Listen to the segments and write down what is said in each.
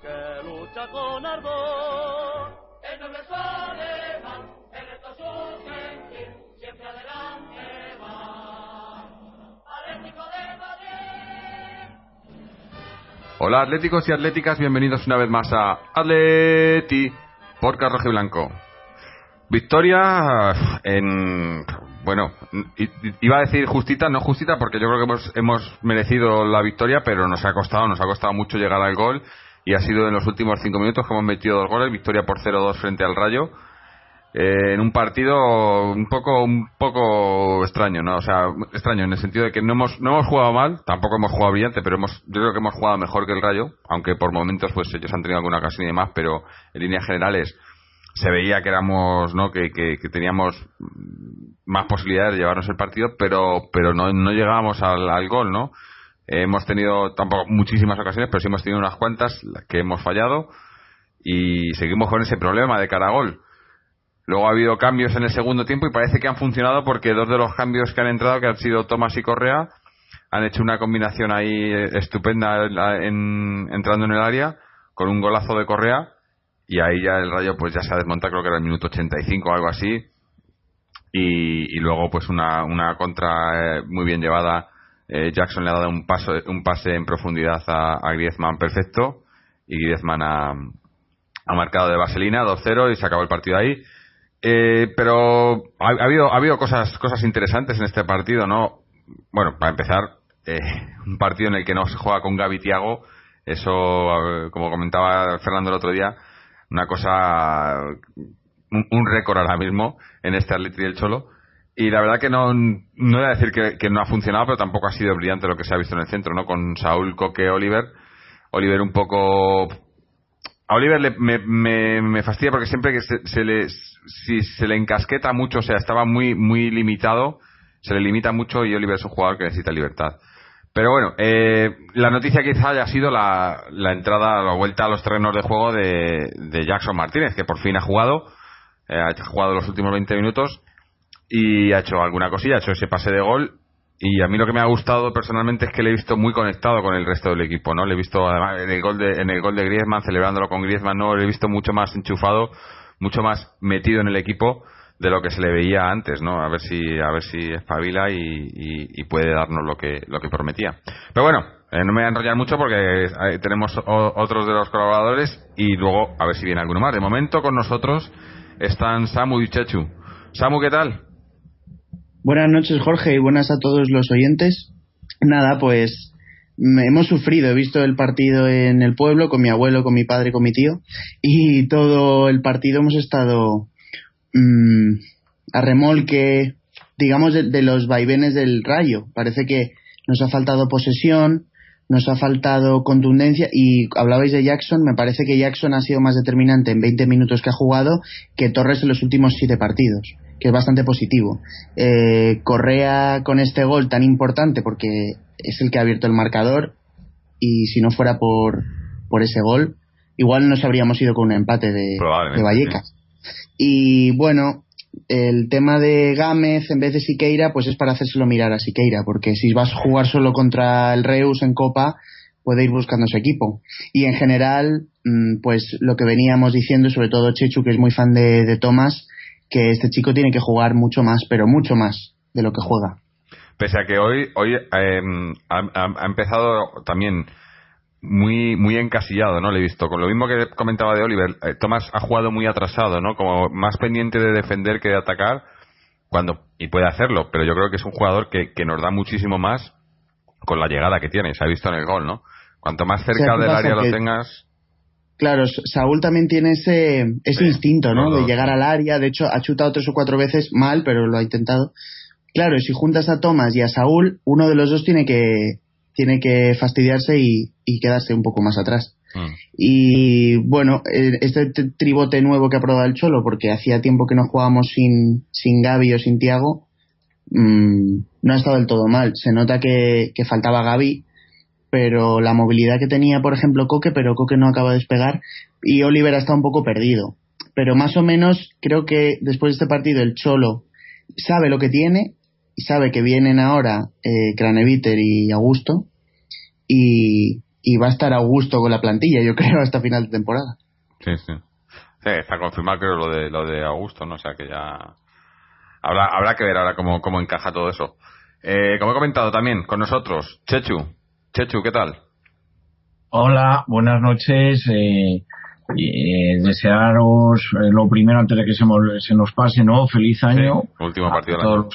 Que lucha con ardor. El noble alemán, el resto sentir, siempre adelante va. Atlético de Madrid. Hola atléticos y atléticas, bienvenidos una vez más a Atleti por Carroje Blanco. Victoria en bueno, iba a decir justita, no justita, porque yo creo que hemos, hemos merecido la victoria, pero nos ha costado, nos ha costado mucho llegar al gol y ha sido en los últimos cinco minutos que hemos metido dos goles, victoria por 0-2 frente al Rayo, eh, en un partido un poco un poco extraño, ¿no? O sea, extraño en el sentido de que no hemos no hemos jugado mal, tampoco hemos jugado brillante, pero hemos yo creo que hemos jugado mejor que el Rayo, aunque por momentos pues ellos han tenido alguna ocasión y demás, pero en líneas generales se veía que éramos, ¿no? Que, que, teníamos más posibilidades de llevarnos el partido, pero, pero no, no llegábamos al, al gol, ¿no? Hemos tenido tampoco muchísimas ocasiones, pero sí hemos tenido unas cuantas que hemos fallado y seguimos con ese problema de cara a gol. Luego ha habido cambios en el segundo tiempo y parece que han funcionado porque dos de los cambios que han entrado, que han sido Tomás y Correa, han hecho una combinación ahí estupenda en, entrando en el área con un golazo de Correa y ahí ya el Rayo pues ya se ha desmontado, creo que era el minuto 85 o algo así. Y, y luego pues una, una contra eh, muy bien llevada. Eh, Jackson le ha dado un, paso, un pase en profundidad a, Griezmann perfecto y Griezmann ha, marcado de vaselina 2-0 y se acabó el partido ahí. Eh, pero ha, ha, habido, ha habido cosas, cosas interesantes en este partido, ¿no? Bueno, para empezar, eh, un partido en el que no se juega con Gaby Tiago, eso, como comentaba Fernando el otro día, una cosa, un, récord ahora mismo en este Atleti del Cholo. Y la verdad que no, no voy a decir que, no ha funcionado, pero tampoco ha sido brillante lo que se ha visto en el centro, ¿no? Con Saúl, Coque, Oliver. Oliver un poco... A Oliver me, me, me, fastidia porque siempre que se, se, le, si se le encasqueta mucho, o sea, estaba muy, muy limitado, se le limita mucho y Oliver es un jugador que necesita libertad. Pero bueno, eh, la noticia quizá haya sido la, la entrada, la vuelta a los terrenos de juego de, de Jackson Martínez, que por fin ha jugado, eh, ha jugado los últimos 20 minutos y ha hecho alguna cosilla, ha hecho ese pase de gol. Y a mí lo que me ha gustado personalmente es que le he visto muy conectado con el resto del equipo, ¿no? Le he visto además en el gol de, en el gol de Griezmann, celebrándolo con Griezmann, ¿no? Le he visto mucho más enchufado, mucho más metido en el equipo de lo que se le veía antes, ¿no? A ver si a ver si espabila y, y, puede darnos lo que lo que prometía. Pero bueno, eh, no me voy a enrollar mucho porque tenemos otros de los colaboradores y luego a ver si viene alguno más. De momento con nosotros están Samu y Chechu. Samu, ¿qué tal? Buenas noches, Jorge, y buenas a todos los oyentes. Nada, pues hemos sufrido, he visto el partido en el pueblo con mi abuelo, con mi padre, con mi tío, y todo el partido hemos estado mmm, a remolque, digamos, de, los vaivenes del rayo. Parece que nos ha faltado posesión, nos ha faltado contundencia y hablabais de Jackson, me parece que Jackson ha sido más determinante en 20 minutos que ha jugado que Torres en los últimos 7 partidos, que es bastante positivo. Eh, Correa con este gol tan importante porque es el que ha abierto el marcador y si no fuera por, por ese gol, igual nos habríamos ido con un empate de, de Vallecas. Y bueno, el tema de Gámez en vez de Siqueira, pues es para hacérselo mirar a Siqueira, porque si vas a jugar solo contra el Reus en Copa, puede ir buscando su equipo. Y en general, mm, pues lo que veníamos diciendo, sobre todo Chechu, que es muy fan de, de Tomás, que este chico tiene que jugar mucho más, pero mucho más de lo que juega. Pese a que hoy, hoy em, ha, empezado también muy muy encasillado, ¿no? Le he visto. Con lo mismo que comentaba de Oliver, eh, Tomás ha jugado muy atrasado, ¿no? Como más pendiente de defender que de atacar, cuando y puede hacerlo, pero yo creo que es un jugador que, que nos da muchísimo más con la llegada que tiene. Se ha visto en el gol, ¿no? Cuanto más cerca del área lo tengas. Claro, Saúl también tiene ese, ese instinto, ¿no? de llegar al área. De hecho, ha chutado tres o cuatro veces mal, pero lo ha intentado. Claro, si juntas a Tomás y a Saúl, uno de los dos tiene que, tiene que fastidiarse y, quedarse un poco más atrás. Mm. Y bueno, este tribote nuevo que ha probado el Cholo, porque hacía tiempo que no jugábamos sin, sin Gaby o sin Tiago, mm, no ha estado del todo mal. Se nota que, que faltaba Gaby, pero la movilidad que tenía, por ejemplo, Coque, pero Coque no acaba de despegar, y Oliver ha estado un poco perdido. Pero más o menos creo que después de este partido el Cholo sabe lo que tiene y sabe que vienen ahora eh, Craneviter y Augusto y, va a estar Augusto con la plantilla, yo creo, hasta final de temporada. Sí, sí. Sí, está confirmado creo lo de, lo de Augusto, ¿no? O sea que ya habrá, habrá que ver ahora cómo, cómo encaja todo eso. Eh, como he comentado también con nosotros, Chechu. Chechu, ¿qué tal? Hola, buenas noches. Eh, eh desearos lo primero antes de que se, se nos pase, ¿no? Feliz año. último partido del año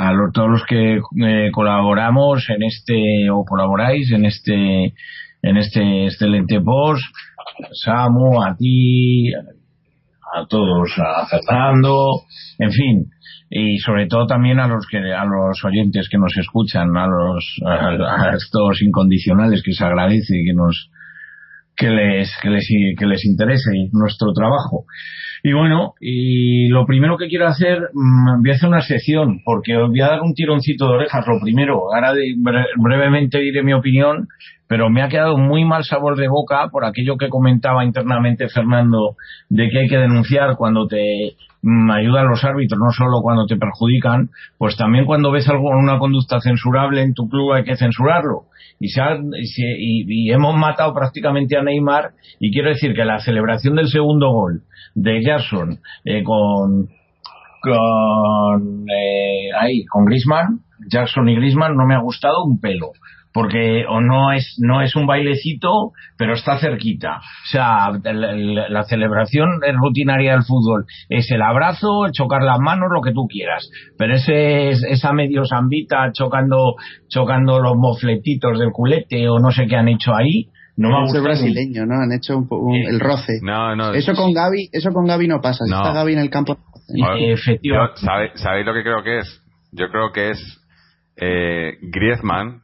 a todos los que eh, colaboramos en este o colaboráis en este en este excelente post Samu a ti a todos a Fernando en fin y sobre todo también a los que a los oyentes que nos escuchan a los a, estos incondicionales que se agradece que nos que les que les que les interese nuestro trabajo y bueno, y lo primero que quiero hacer, mm, voy a hacer una sección, porque os voy a dar un tironcito de orejas. Lo primero, ahora brevemente diré mi opinión, pero me ha quedado muy mal sabor de boca por aquello que comentaba internamente Fernando, de que hay que denunciar cuando te mm, ayudan los árbitros, no solo cuando te perjudican, pues también cuando ves algo, una conducta censurable en tu club hay que censurarlo. Y, se y, y hemos matado prácticamente a Neymar, y quiero decir que la celebración del segundo gol, de Jackson eh, con con eh, ahí con Griezmann Jackson y Griezmann no me ha gustado un pelo porque o no es no es un bailecito pero está cerquita o sea la, celebración rutinaria del fútbol es el abrazo el chocar las manos lo que tú quieras pero ese esa medio zambita chocando chocando los mofletitos del culete o no sé qué han hecho ahí no me brasileño, ¿no? Han hecho un, el roce. No, no. Eso con Gaby, eso con Gaby no pasa. Si está Gaby en el campo. Efectivamente. ¿Sabéis lo que creo que es? Yo creo que es eh, Griezmann.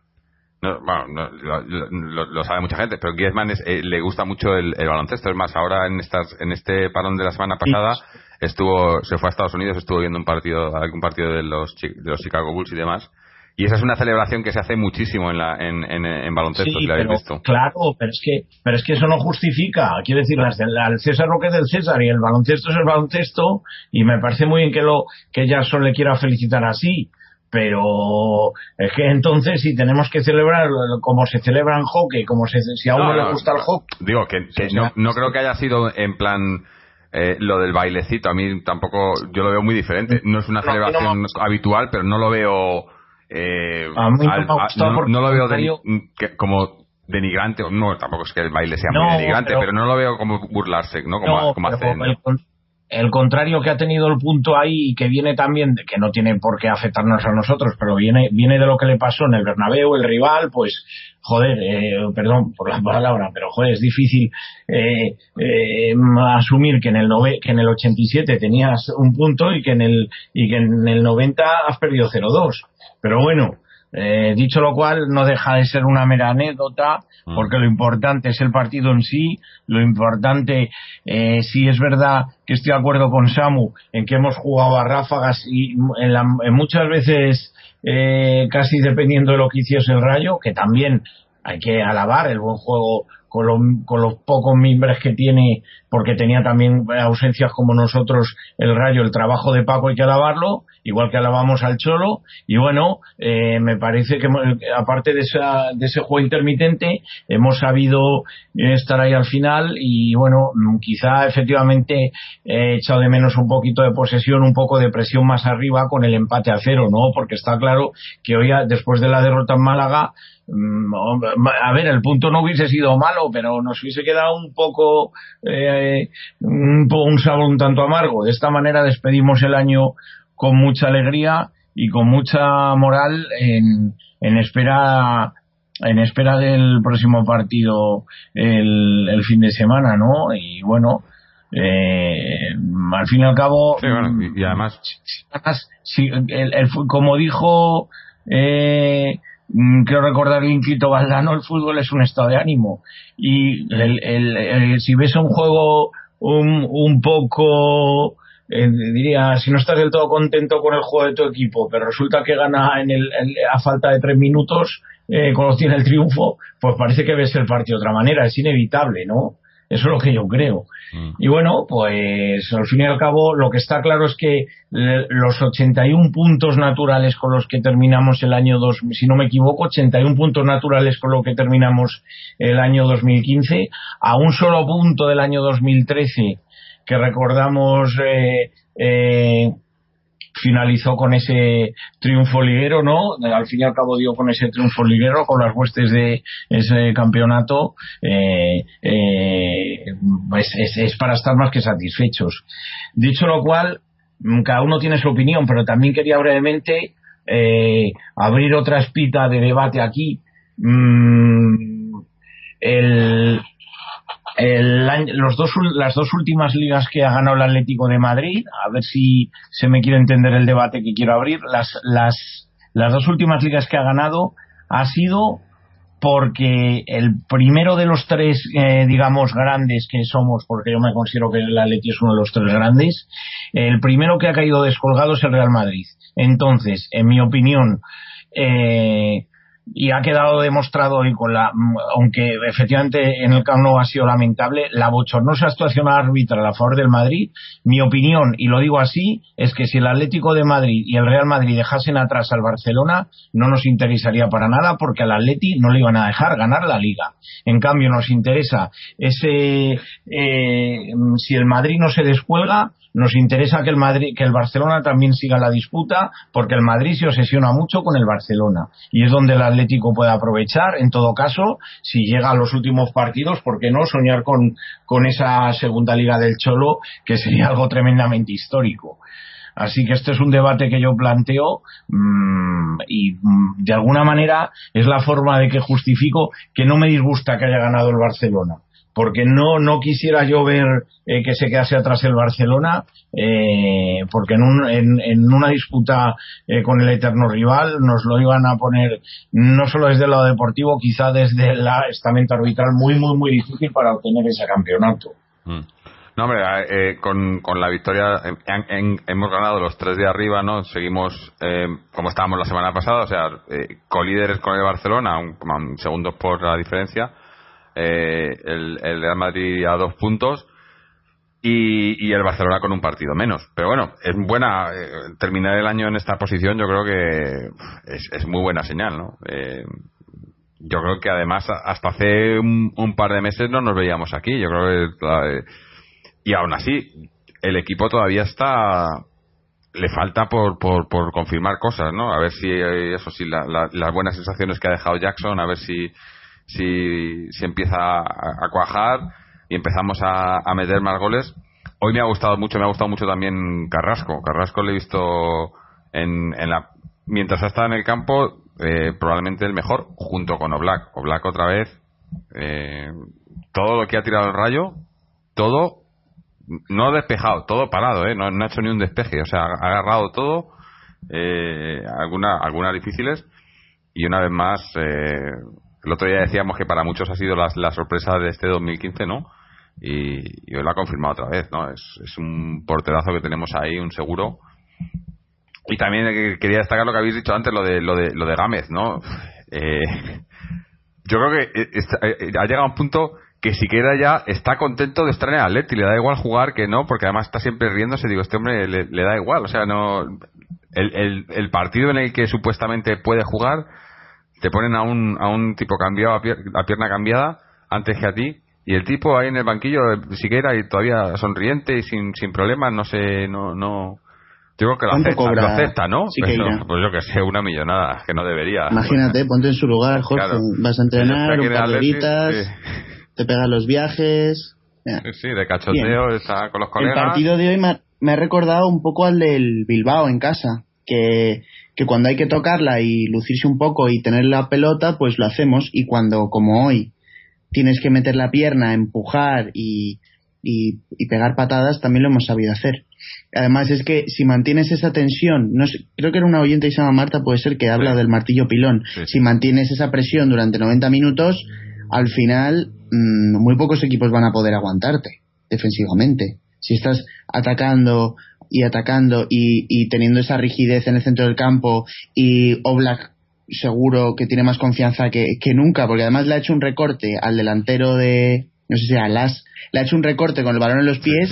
Bueno, lo, sabe mucha gente, pero Griezmann eh, le gusta mucho el, baloncesto. Es más, ahora en estas, en este parón de la semana pasada estuvo, se fue a Estados Unidos, estuvo viendo un partido, algún partido de los, de los Chicago Bulls y demás y esa es una celebración que se hace muchísimo en, la, en, en, baloncesto, si la habéis visto. Claro, pero es, que, pero es que eso no justifica. Quiero decir, al César lo que es del César y el baloncesto es el baloncesto y me parece muy bien que, lo, que Jackson le quiera felicitar así. Pero es que entonces si tenemos que celebrar como se celebra en hockey, como se, si a uno le gusta el hockey. Digo que, no, no creo que haya sido en plan eh, lo del bailecito. A mí tampoco, yo lo veo muy diferente. No es una celebración habitual, pero no lo veo eh, no, lo veo como denigrante, no, tampoco es que el baile sea muy denigrante, pero, no lo veo como burlarse, ¿no? Como, el, contrario que ha tenido el punto ahí y que viene también, que no tiene por qué afectarnos a nosotros, pero viene, viene de lo que le pasó en el Bernabéu, el rival, pues, joder, eh, perdón por la palabra, pero joder, es difícil eh, eh, asumir que en el nove, que en el 87 tenías un punto y que en el y que en el 90 has perdido 0-2 pero bueno, eh, dicho lo cual, no deja de ser una mera anécdota, mm. porque lo importante es el partido en sí, lo importante, eh, sí es verdad que estoy de acuerdo con Samu en que hemos jugado a ráfagas y en, muchas veces eh, casi dependiendo de lo que hiciese el Rayo, que también hay que alabar el buen juego con, con, los pocos mimbres que tiene, porque tenía también ausencias como nosotros el Rayo, el trabajo de Paco hay que alabarlo, igual que alabamos al Cholo, y bueno, eh, me parece que aparte de, esa, de ese juego intermitente, hemos sabido estar ahí al final y bueno, quizá efectivamente he echado de menos un poquito de posesión, un poco de presión más arriba con el empate a cero, ¿no? Porque está claro que hoy, después de la derrota en Málaga, a ver, el punto no hubiese sido malo, pero nos hubiese quedado un poco, eh, un, sabor un tanto amargo. De esta manera despedimos el año con mucha alegría y con mucha moral en, en espera en espera del próximo partido el, el fin de semana, ¿no? Y bueno, eh, al fin y al cabo y, además si, el, el, como dijo eh, quiero recordar el Inquito Valdano el fútbol es un estado de ánimo y el, si ves un juego un, un poco eh, diría, si no estás del todo contento con el juego de tu equipo, pero resulta que gana en el, a falta de tres minutos, eh, cuando tiene el triunfo, pues parece que ves el partido de otra manera, es inevitable, ¿no? Eso es lo que yo creo. Mm. Y bueno, pues al fin y al cabo lo que está claro es que los 81 puntos naturales con los que terminamos el año 2, si no me equivoco, 81 puntos naturales con los que terminamos el año 2015, a un solo punto del año 2013 que recordamos eh, eh, finalizó con ese triunfo liguero, ¿no? Al fin y al cabo dio con ese triunfo liguero, con las huestes de ese campeonato, eh, pues es, para estar más que satisfechos. Dicho lo cual, cada uno tiene su opinión, pero también quería brevemente abrir otra espita de debate aquí. Mm, el, el, los dos, las dos últimas ligas que ha ganado el Atlético de Madrid, a ver si se me quiere entender el debate que quiero abrir, las, las, las dos últimas ligas que ha ganado ha sido porque el primero de los tres, eh, digamos, grandes que somos, porque yo me considero que el Atleti es uno de los tres grandes, el primero que ha caído descolgado es el Real Madrid. Entonces, en mi opinión, eh, y ha quedado demostrado hoy con la, aunque efectivamente en el Camp Nou ha sido lamentable, la bochornosa actuación arbitral a favor del Madrid, mi opinión, y lo digo así, es que si el Atlético de Madrid y el Real Madrid dejasen atrás al Barcelona, no nos interesaría para nada porque al Atleti no le iban a dejar ganar la liga. En cambio, nos interesa ese, eh, si el Madrid no se descuelga, nos interesa que el Madrid, que el Barcelona también siga la disputa, porque el Madrid se obsesiona mucho con el Barcelona y es donde el Atlético puede aprovechar. En todo caso, si llega a los últimos partidos, ¿por qué no soñar con, con esa segunda liga del Cholo, que sería algo tremendamente histórico? Así que este es un debate que yo planteo mmm, y mmm, de alguna manera es la forma de que justifico que no me disgusta que haya ganado el Barcelona porque no, no quisiera yo ver eh, que se quedase atrás el Barcelona, eh, porque en, un, en, una disputa eh, con el eterno rival nos lo iban a poner no solo desde el lado deportivo, quizá desde el estamento arbitral muy, muy, muy difícil para obtener ese campeonato. Mm. No, hombre, eh, con, con, la victoria en, hemos ganado los tres de arriba, ¿no? Seguimos eh, como estábamos la semana pasada, o sea, eh, colíderes con el Barcelona, un, un segundos por la diferencia eh, el, Real Madrid a dos puntos y, y, el Barcelona con un partido menos. Pero bueno, es buena eh, terminar el año en esta posición, yo creo que es, es muy buena señal, ¿no? Eh, yo creo que además hasta hace un, par de meses no nos veíamos aquí, yo creo que y aún así el equipo todavía está le falta por, por, por confirmar cosas, ¿no? A ver si eso sí la, las buenas sensaciones que ha dejado Jackson, a ver si si, si empieza a, cuajar y empezamos a, a, meter más goles. Hoy me ha gustado mucho, me ha gustado mucho también Carrasco. Carrasco le he visto en, en la, mientras ha estado en el campo, eh, probablemente el mejor, junto con Oblak. Oblak otra vez, eh, todo lo que ha tirado el rayo, todo, no despejado, todo parado, eh, no, no ha hecho ni un despeje, o sea, ha agarrado todo, eh, alguna, algunas difíciles, y una vez más, eh, el otro día decíamos que para muchos ha sido la, la sorpresa de este 2015, ¿no? Y, hoy lo ha confirmado otra vez, ¿no? Es, es un porterazo que tenemos ahí, un seguro. Y también quería destacar lo que habéis dicho antes, lo de lo de, lo de Gámez, ¿no? Eh, yo creo que eh, ha llegado a un punto que siquiera ya está contento de estar en el Atleti, le da igual jugar que no, porque además está siempre riéndose, digo, este hombre le, da igual, o sea, no el, el, partido en el que supuestamente puede jugar, te ponen a un, a un tipo cambiado, a, pierna cambiada, antes que a ti, y el tipo ahí en el banquillo, Siqueira, y todavía sonriente y sin, sin problemas, no sé, no, no, yo creo que lo acepta, lo acepta, ¿no? pues yo que sé, una millonada, que no debería. Imagínate, ponte en su lugar, Jorge. Vas a entrenar un par de horitas, te pegas los viajes. Sí, sí, de cachoteo, está con los colegas. El partido de hoy me ha, recordado un poco al del Bilbao en casa, que, que cuando hay que tocarla y lucirse un poco y tener la pelota, pues lo hacemos. Y cuando, como hoy, tienes que meter la pierna, empujar y, y, y pegar patadas, también lo hemos sabido hacer. Además es que si mantienes esa tensión, no creo que era una oyente que se llama Marta, puede ser que habla del martillo pilón. Si mantienes esa presión durante 90 minutos, al final mm, muy pocos equipos van a poder aguantarte defensivamente. Si estás atacando y atacando y, teniendo esa rigidez en el centro del campo y Oblak seguro que tiene más confianza que, que nunca, porque además le ha hecho un recorte al delantero de, no sé si a Las, le ha hecho un recorte con el balón en los pies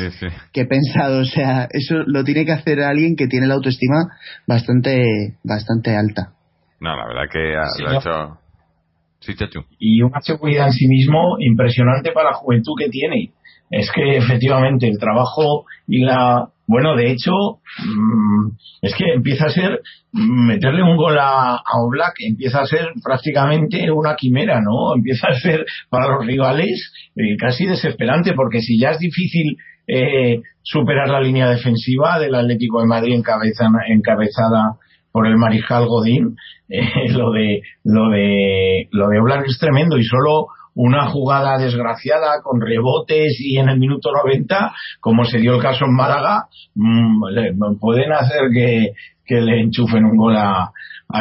que he pensado, o sea, eso lo tiene que hacer alguien que tiene la autoestima bastante bastante alta. No, la verdad que lo ha hecho... Sí, Chachu. Y una seguridad en sí mismo impresionante para la juventud que tiene. Es que efectivamente el trabajo y la bueno, de hecho, mm, es que empieza a ser meterle un gol a, a Oblak, empieza a ser prácticamente una quimera, ¿no? Empieza a ser para los rivales eh, casi desesperante, porque si ya es difícil eh, superar la línea defensiva del Atlético de Madrid encabezada por el mariscal Godín, eh, lo de lo de lo de Oblak es tremendo y solo una jugada desgraciada con rebotes y en el minuto 90, como se dio el caso en Málaga, mm, pueden hacer que, le enchufen un gol a,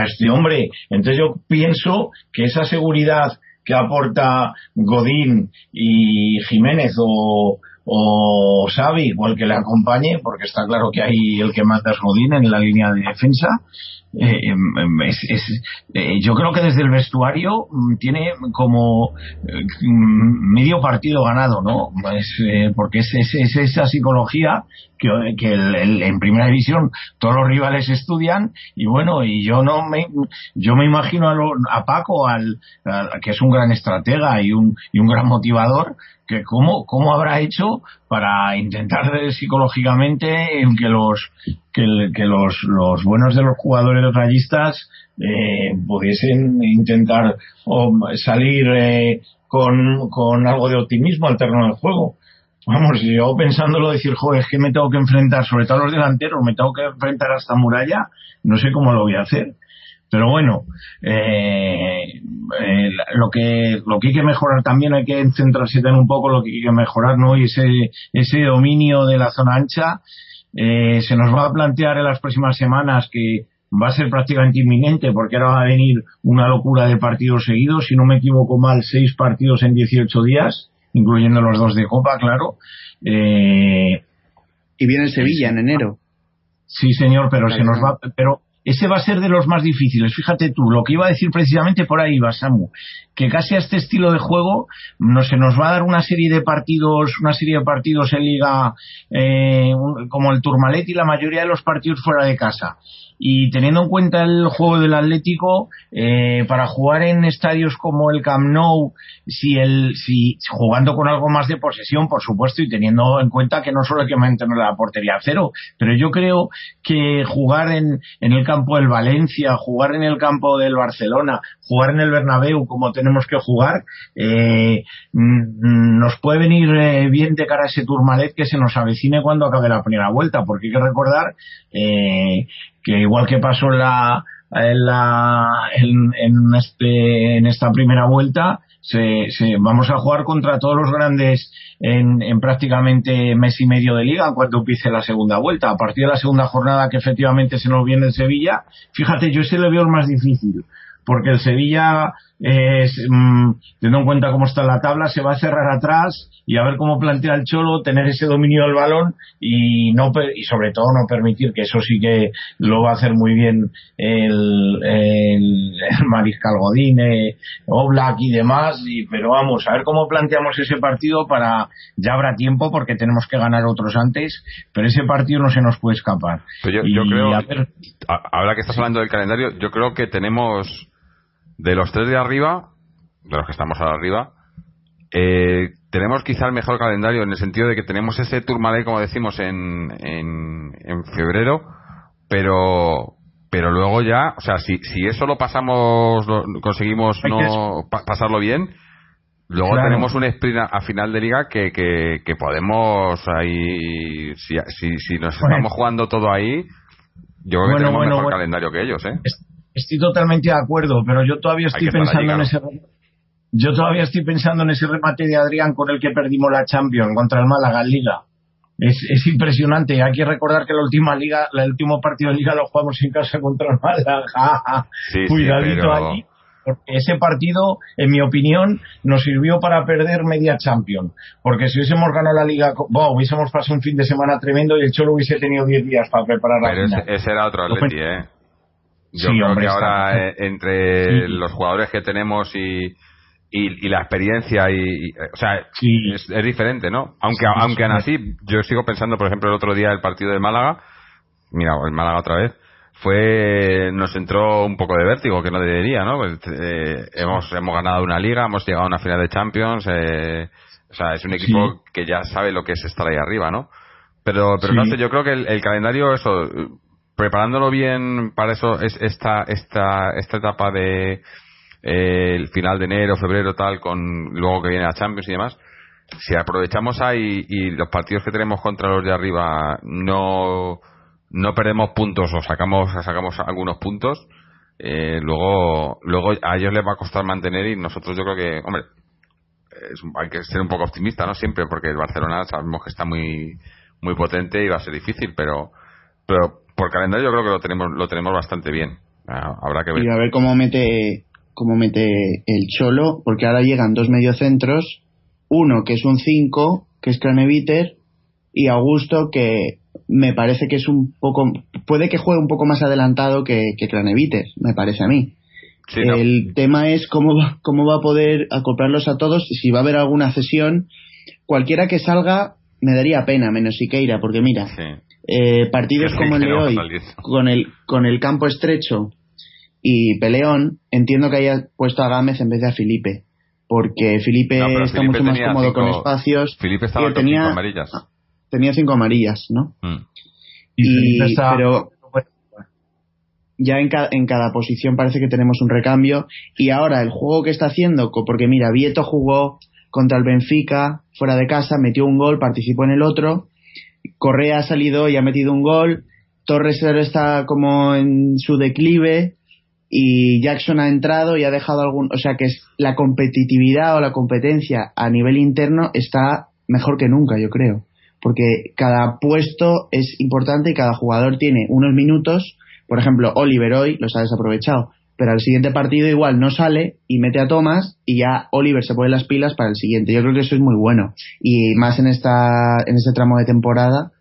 este hombre. Entonces yo pienso que esa seguridad que aporta Godín y Jiménez o, o Xavi o el que le acompañe, porque está claro que hay el que mata es Godín en la línea de defensa, eh, em, em, es, eh, yo creo que desde el vestuario mm, tiene como eh, mm, medio partido ganado, ¿no? porque es, esa psicología que, que en primera división todos los rivales estudian y bueno, y yo no me, yo me imagino a, Paco, al, que es un gran estratega y un, y un gran motivador, que cómo, cómo habrá hecho para intentar psicológicamente que los que, los, los, buenos de los jugadores rayistas eh, pudiesen intentar salir eh, con, con algo de optimismo al terreno del juego. Vamos, yo pensándolo decir, joder, es que me tengo que enfrentar, sobre todo los delanteros, me tengo que enfrentar a esta muralla, no sé cómo lo voy a hacer. Pero bueno, eh, eh, lo que lo que hay que mejorar también hay que centrarse en un poco lo que hay que mejorar, ¿no? Y ese ese dominio de la zona ancha eh, se nos va a plantear en las próximas semanas que va a ser prácticamente inminente porque ahora va a venir una locura de partidos seguidos, si no me equivoco mal, seis partidos en 18 días, incluyendo los dos de Copa, claro. Eh, y viene Sevilla en enero. Sí, señor, pero se nos va, pero ese va a ser de los más difíciles. Fíjate tú, lo que iba a decir precisamente por ahí va, Samu, que casi a este estilo de juego no se nos va a dar una serie de partidos, una serie de partidos en liga eh, como el Turmalet y la mayoría de los partidos fuera de casa y teniendo en cuenta el juego del Atlético eh, para jugar en estadios como el Camp Nou si el si jugando con algo más de posesión por supuesto y teniendo en cuenta que no solo hay que mantener la portería a cero pero yo creo que jugar en, en el campo del Valencia jugar en el campo del Barcelona jugar en el Bernabéu como tenemos que jugar eh, mm, nos puede venir eh, bien de cara a ese Tourmalet que se nos avecine cuando acabe la primera vuelta porque hay que recordar eh, que igual que pasó en la, en, la, en, este, en esta primera vuelta, se, se, vamos a jugar contra todos los grandes en, en, prácticamente mes y medio de liga cuando empiece la segunda vuelta. A partir de la segunda jornada que efectivamente se nos viene en Sevilla, fíjate, yo ese le veo el más difícil, porque el Sevilla, mm, teniendo en cuenta cómo está la tabla, se va a cerrar atrás y a ver cómo plantea el Cholo tener ese dominio del balón y no y sobre todo no permitir que eso sí que lo va a hacer muy bien el, el, Mariscal Godine, Oblak y demás y, pero vamos a ver cómo planteamos ese partido para ya habrá tiempo porque tenemos que ganar otros antes pero ese partido no se nos puede escapar. Yo, creo ahora que estás hablando del calendario yo creo que tenemos de los tres de arriba de los que estamos ahora arriba eh, tenemos quizá el mejor calendario en el sentido de que tenemos ese Tourmalet, como decimos, en, en, febrero, pero pero luego ya, o sea, si, si eso lo pasamos, conseguimos no pasarlo bien, luego tenemos un sprint a, final de liga que, que, podemos ahí, si, si, si nos estamos jugando todo ahí, yo creo que tenemos mejor calendario que ellos, ¿eh? Estoy totalmente de acuerdo, pero yo todavía estoy pensando en ese yo todavía estoy pensando en ese remate de Adrián con el que perdimos la Champions contra el Málaga en Liga. Es, es impresionante. Hay que recordar que la última liga, el último partido de liga lo jugamos en casa contra el Málaga. Cuidadito allí. Porque ese partido, en mi opinión, nos sirvió para perder media Champions. Porque si hubiésemos ganado la liga, bueno, hubiésemos pasado un fin de semana tremendo y el Cholo hubiese tenido 10 días para preparar la final. Ese, era otro Atleti, ¿eh? Yo creo que ahora, eh, entre los jugadores que tenemos y, y, la experiencia y, o sea es, diferente no aunque aunque aún así yo sigo pensando por ejemplo el otro día el partido de Málaga mira el Málaga otra vez fue nos entró un poco de vértigo que no debería no pues, eh, hemos hemos ganado una liga hemos llegado a una final de Champions eh, o sea es un equipo que ya sabe lo que es estar ahí arriba no pero pero no sé yo creo que el, calendario eso preparándolo bien para eso es esta esta esta etapa de el final de enero, febrero, tal, con luego que viene la Champions y demás, si aprovechamos ahí y los partidos que tenemos contra los de arriba no, no perdemos puntos o sacamos, sacamos algunos puntos, eh, luego, luego a ellos les va a costar mantener y nosotros yo creo que, hombre, hay que ser un poco optimista, ¿no? Siempre, porque el Barcelona sabemos que está muy, muy potente y va a ser difícil, pero, pero por calendario yo creo que lo tenemos, lo tenemos bastante bien. Habrá que ver. Y a ver cómo mete cómo mete el Cholo, porque ahora llegan dos mediocentros, uno que es un 5, que es Craneviter, y Augusto, que me parece que es un poco, puede que juegue un poco más adelantado que, que Craneviter, me parece a mí. el tema es cómo va, cómo va a poder acoplarlos a todos y si va a haber alguna cesión. Cualquiera que salga me daría pena, menos Siqueira, porque mira, eh, partidos como el de hoy, con el, con el campo estrecho y Peleón, entiendo que haya puesto a Gámez en vez de a Felipe, porque Felipe está mucho más cómodo con espacios. Felipe estaba con tenía, cinco amarillas. Tenía cinco amarillas, ¿no? Mm. Y, pero ya en, en cada posición parece que tenemos un recambio y ahora el juego que está haciendo, porque mira, Vieto jugó contra el Benfica fuera de casa, metió un gol, participó en el otro, Correa ha salido y ha metido un gol, Torres está como en su declive, y Jackson ha entrado y ha dejado algún, o sea que la competitividad o la competencia a nivel interno está mejor que nunca, yo creo, porque cada puesto es importante y cada jugador tiene unos minutos, por ejemplo, Oliver hoy los ha desaprovechado, pero al siguiente partido igual no sale y mete a Thomas y ya Oliver se pone las pilas para el siguiente. Yo creo que eso es muy bueno y más en esta en este tramo de temporada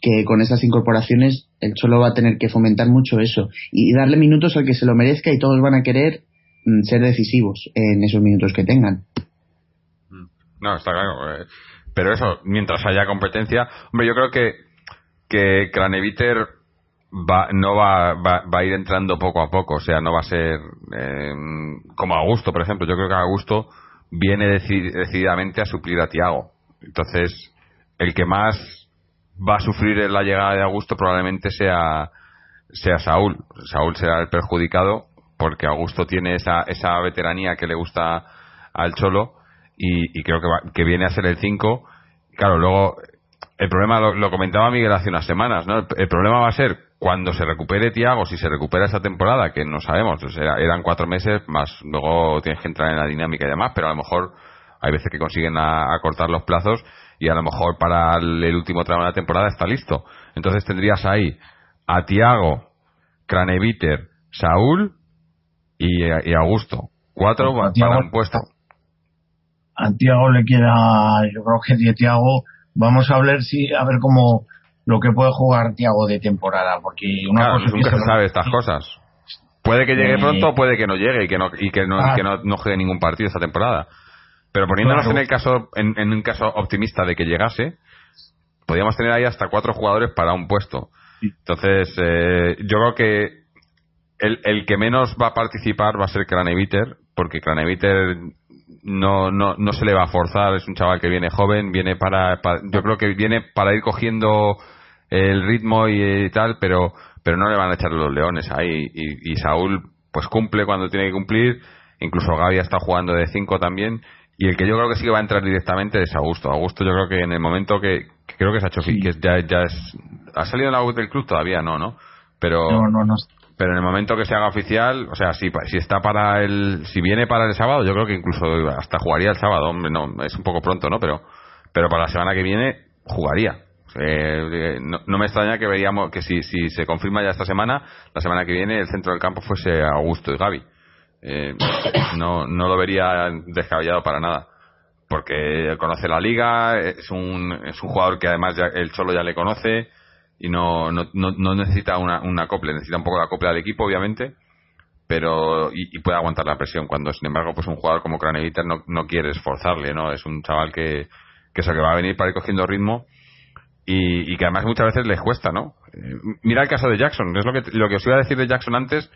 que con esas incorporaciones el Cholo va a tener que fomentar mucho eso y darle minutos al que se lo merezca y todos van a querer mm, ser decisivos en esos minutos que tengan. Mm. No, está claro. Eh, pero eso, mientras haya competencia, hombre, yo creo que que Craneviter va, no va, va, a ir entrando poco a poco, o sea, no va a ser eh, como Augusto, por ejemplo. Yo creo que Augusto viene decididamente a suplir a Tiago. Entonces, el que más va a sufrir la llegada de Augusto probablemente sea, sea Saúl. Saúl será el perjudicado porque Augusto tiene esa, esa veteranía que le gusta al Cholo y, creo que, que viene a ser el 5. Claro, luego el problema lo, comentaba Miguel hace unas semanas, ¿no? El, problema va a ser cuando se recupere Tiago, si se recupera esa temporada, que no sabemos, eran cuatro meses, más luego tienes que entrar en la dinámica y demás, pero a lo mejor hay veces que consiguen acortar los plazos y a lo mejor para el, último tramo de la temporada está listo. Entonces tendrías ahí a Tiago, Craneviter, Saúl y, y Augusto. Cuatro a para un puesto. A Tiago le queda, yo creo que de Tiago, vamos a ver si, a ver cómo, lo que puede jugar Tiago de temporada, porque una Claro, cosa es que nunca se sabe estas cosas. Puede que llegue Eh, pronto o puede que no llegue y que no, y que no, Ah. que no, no juegue ningún partido esta temporada. Pero poniéndonos Claro. en el caso, en, en un caso optimista de que llegase, podríamos tener ahí hasta cuatro jugadores para un puesto. Entonces, eh, yo creo que el, el que menos va a participar va a ser Craneviter, porque Craneviter no, no, no se le va a forzar, es un chaval que viene joven, viene para, para- yo creo que viene para ir cogiendo el ritmo y, tal, pero, pero no le van a echar los leones ahí. Y, y Saúl, pues cumple cuando tiene que cumplir, incluso Gaby está jugando de 5 también, y el que yo creo que sí que va a entrar directamente es Augusto. Augusto yo creo que en el momento que, que creo que se ha hecho, Sí. que ya, ya es, ha salido en la web del club todavía no, ¿no? Pero, No, no, no. pero en el momento que se haga oficial, o sea, si, si está para el, si viene para el sábado, yo creo que incluso hasta jugaría el sábado, hombre, no, es un poco pronto, ¿no? Pero, pero para la semana que viene jugaría. Eh, no, no me extraña que veríamos que si, si se confirma ya esta semana, la semana que viene el centro del campo fuese Augusto y Gaby. Eh, no, no lo vería descabellado para nada. Porque conoce la liga, es un, es un jugador que además ya, el Cholo ya le conoce y no, no, no, no necesita una, una acople, necesita un poco de acople al equipo, obviamente, pero y, y puede aguantar la presión cuando, sin embargo, pues un jugador como Craneviter no, no quiere esforzarle, ¿no? Es un chaval que, que eso que va a venir para ir cogiendo ritmo y, y que además muchas veces les cuesta, ¿no? Eh, mira el caso de Jackson, es lo que, lo que os iba a decir de Jackson antes.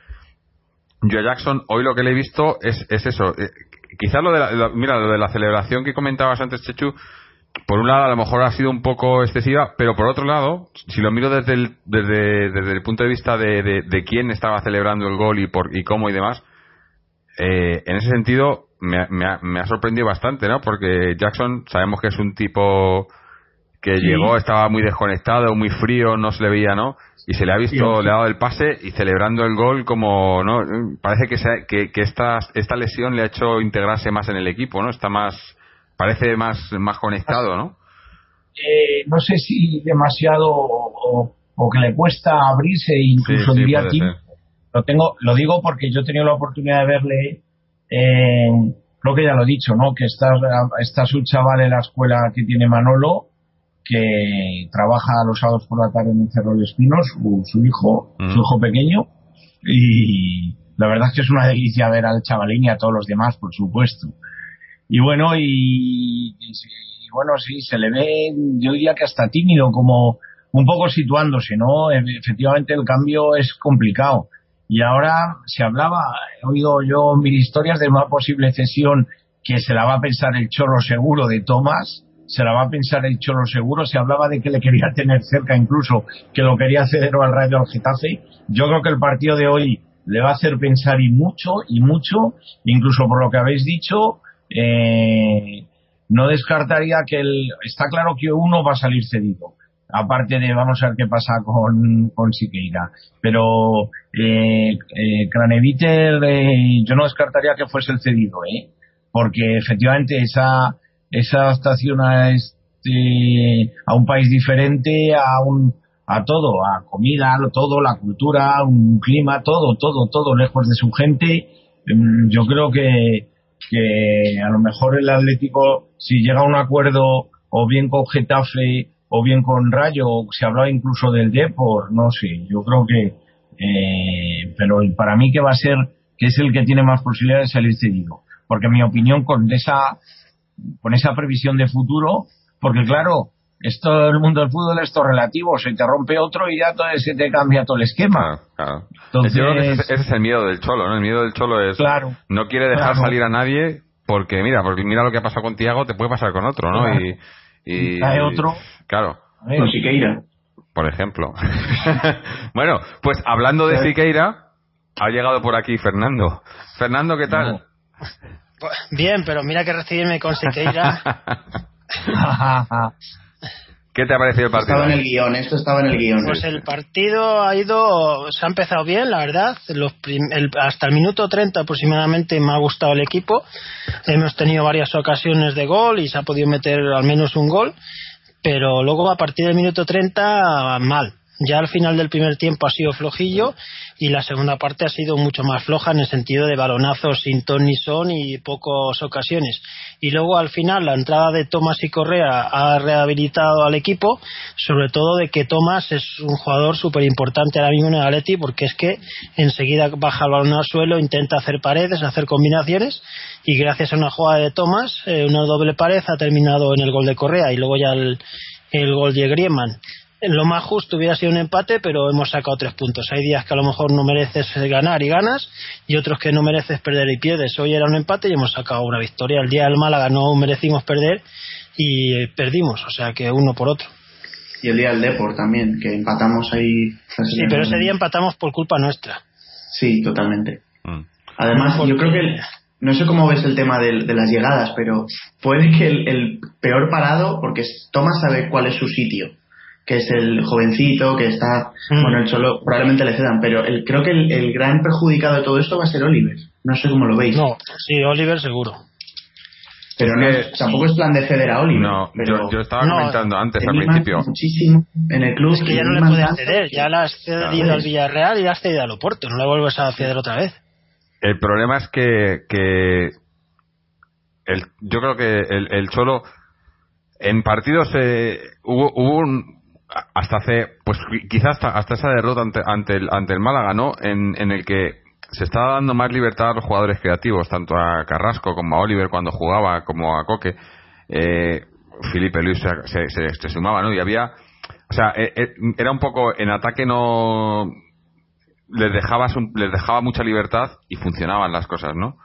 Yo a Jackson, hoy lo que le he visto es, es eso. eh, quizás lo de la, mira, lo de la celebración que comentabas antes, Chechu, por un lado a lo mejor ha sido un poco excesiva, pero por otro lado, si lo miro desde el, desde, desde el punto de vista de, de, quién estaba celebrando el gol y, por, y cómo y demás, eh, en ese sentido me, me, ha, me ha sorprendido bastante, ¿no? Porque Jackson sabemos que es un tipo que Sí. llegó, estaba muy desconectado, muy frío, no se le veía, ¿no? Y se le ha visto, Sí. le ha dado el pase y celebrando el gol como, ¿no? Parece que, se- que, que esta, esta lesión le ha hecho integrarse más en el equipo, ¿no? Está más, parece más, más conectado, ¿no? Eh, no sé si demasiado o, que le cuesta abrirse, incluso Sí, diría ser. lo tengo lo digo porque yo he tenido la oportunidad de verle eh, creo que ya lo he dicho no que está está su chaval en la escuela que tiene Manolo que trabaja los sábados por la tarde en el Cerro de Espinos su, su hijo Ujú. su hijo pequeño y la verdad es que es una delicia ver al chavalín y a todos los demás por supuesto. Y bueno y, y- y bueno sí se le ve yo diría que hasta tímido como un poco situándose no efectivamente el cambio es complicado. Y ahora se hablaba he oído yo mil historias de una posible cesión que se la va a pensar el chorro seguro de Tomás se la va a pensar el chorro seguro se hablaba de que le quería tener cerca incluso que lo quería ceder al Rayo al Getafe yo creo que el partido de hoy le va a hacer pensar y mucho y mucho incluso por lo que habéis dicho eh, no descartaría que el, está claro que uno va a salir cedido. Aparte de, vamos a ver qué pasa con, con Siqueira. Pero eh, eh, eh, yo no descartaría que fuese el cedido, ¿eh? Porque efectivamente esa, esa adaptación a este, a un país diferente, a un, a todo, a comida, a todo, la cultura, un clima, todo, todo, todo lejos de su gente. Mm, Yo creo que, que a lo mejor el Atlético, si llega a un acuerdo o bien con Getafe o bien con Rayo, se hablaba incluso del Depor, no sé, yo creo que, eh, pero para mí que va a ser, que es el que tiene más posibilidades de salir cedido. Porque mi opinión, con esa, con esa previsión de futuro, porque claro, esto el mundo del fútbol es todo relativo, se te rompe otro y ya todo, se te cambia todo el esquema. Claro, claro. Entonces- Yo creo que ese, ese es el miedo del Cholo, ¿no? El miedo del Cholo es Claro. no quiere dejar Claro. salir a nadie porque mira, porque mira lo que ha pasado con Tiago, te puede pasar con otro, ¿no? Claro. Y, y Cae otro. Claro, Con Siqueira. por ejemplo. bueno, pues hablando de Siqueira, ha llegado por aquí Fernando. Fernando, ¿qué tal? Bien, pero mira que recibirme con Siqueira. ¿Qué te ha parecido el partido? Estaba en el guion, esto estaba en el guion. Pues el partido ha ido, se ha empezado bien, la verdad. Los prim- el- hasta el minuto 30 aproximadamente me ha gustado el equipo. Hemos tenido varias ocasiones de gol y se ha podido meter al menos un gol. Pero luego a partir del minuto 30 mal. Ya al final del primer tiempo ha sido flojillo y la segunda parte ha sido mucho más floja en el sentido de balonazos sin ton ni son y pocas ocasiones. Y luego al final la entrada de Tomás y Correa ha rehabilitado al equipo, sobre todo de que Tomás es un jugador súper importante ahora mismo en el Atleti porque es que enseguida baja el balón al suelo, intenta hacer paredes, hacer combinaciones y gracias a una jugada de Tomás, eh, una doble pared ha terminado en el gol de Correa y luego ya el, el gol de Griezmann lo más justo hubiera sido un empate, pero hemos sacado tres puntos. Hay días que a lo mejor no mereces ganar y ganas, y otros que no mereces perder y pierdes. Hoy era un empate y hemos sacado una victoria. El día del Málaga no merecimos perder y perdimos, o sea que uno por otro. Y el día del Deport también, que empatamos ahí. Sí, pero ese día empatamos por culpa nuestra. Sí, totalmente. Mm. Además, yo creo que no sé cómo ves el tema de, las llegadas, pero puede que el, el, peor parado, porque Thomas sabe cuál es su sitio que es el jovencito, que está, mm. bueno, el Cholo probablemente le cedan, pero el, creo que el, gran perjudicado de todo esto va a ser Oliver. No sé cómo lo veis. No, sí, Oliver seguro. Pero no, tampoco es plan de ceder a Oliver. No, pero yo, estaba comentando antes al principio. Muchísimo en el club. Es que ya no le puedes ceder, ya la has cedido al Villarreal y la has cedido al Oporto, no le vuelves a ceder otra vez. El problema es que, que el, yo creo que el, el Cholo en partidos eh, hubo, hubo un, hasta hace, pues quizás hasta, hasta esa derrota ante, ante, el, ante el Málaga, ¿no? En, en el que se estaba dando más libertad a los jugadores creativos, tanto a Carrasco como a Oliver cuando jugaba, como a Coque. Eh, Felipe Luis se, se, sumaba, ¿no? Y había, o sea, eh, eh, era un poco en ataque no les dejaba les dejaba mucha libertad y funcionaban las cosas, ¿no?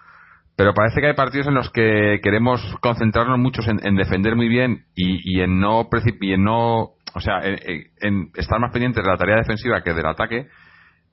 Pero parece que hay partidos en los que queremos concentrarnos mucho en, en defender muy bien y, y en no y en no o sea, en, estar más pendientes de la tarea defensiva que del ataque.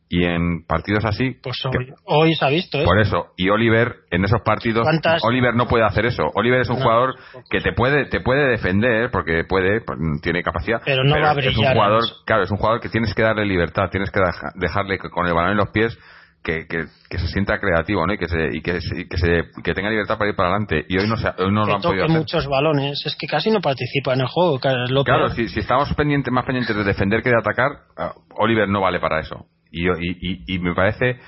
Y en partidos así. Pues hoy, se ha visto, ¿eh? Por eso. Y Oliver, en esos partidos. Oliver no puede hacer eso. Oliver es un jugador que te puede te puede defender, porque puede, pues, tiene capacidad. Pero no va a brillar. Es un jugador, claro, es un jugador que tienes que darle libertad, tienes que dejarle con el balón en los pies que, que, se sienta creativo ¿no? y, que se, y, que, que, se, que tenga libertad para ir para adelante. Y hoy no, se, hoy no lo han podido hacer. muchos balones, es que casi no participa en el juego. Claro, si, si, estamos pendientes, más pendientes de defender que de atacar, ah, Oliver no vale para eso. Y, y, y, me parece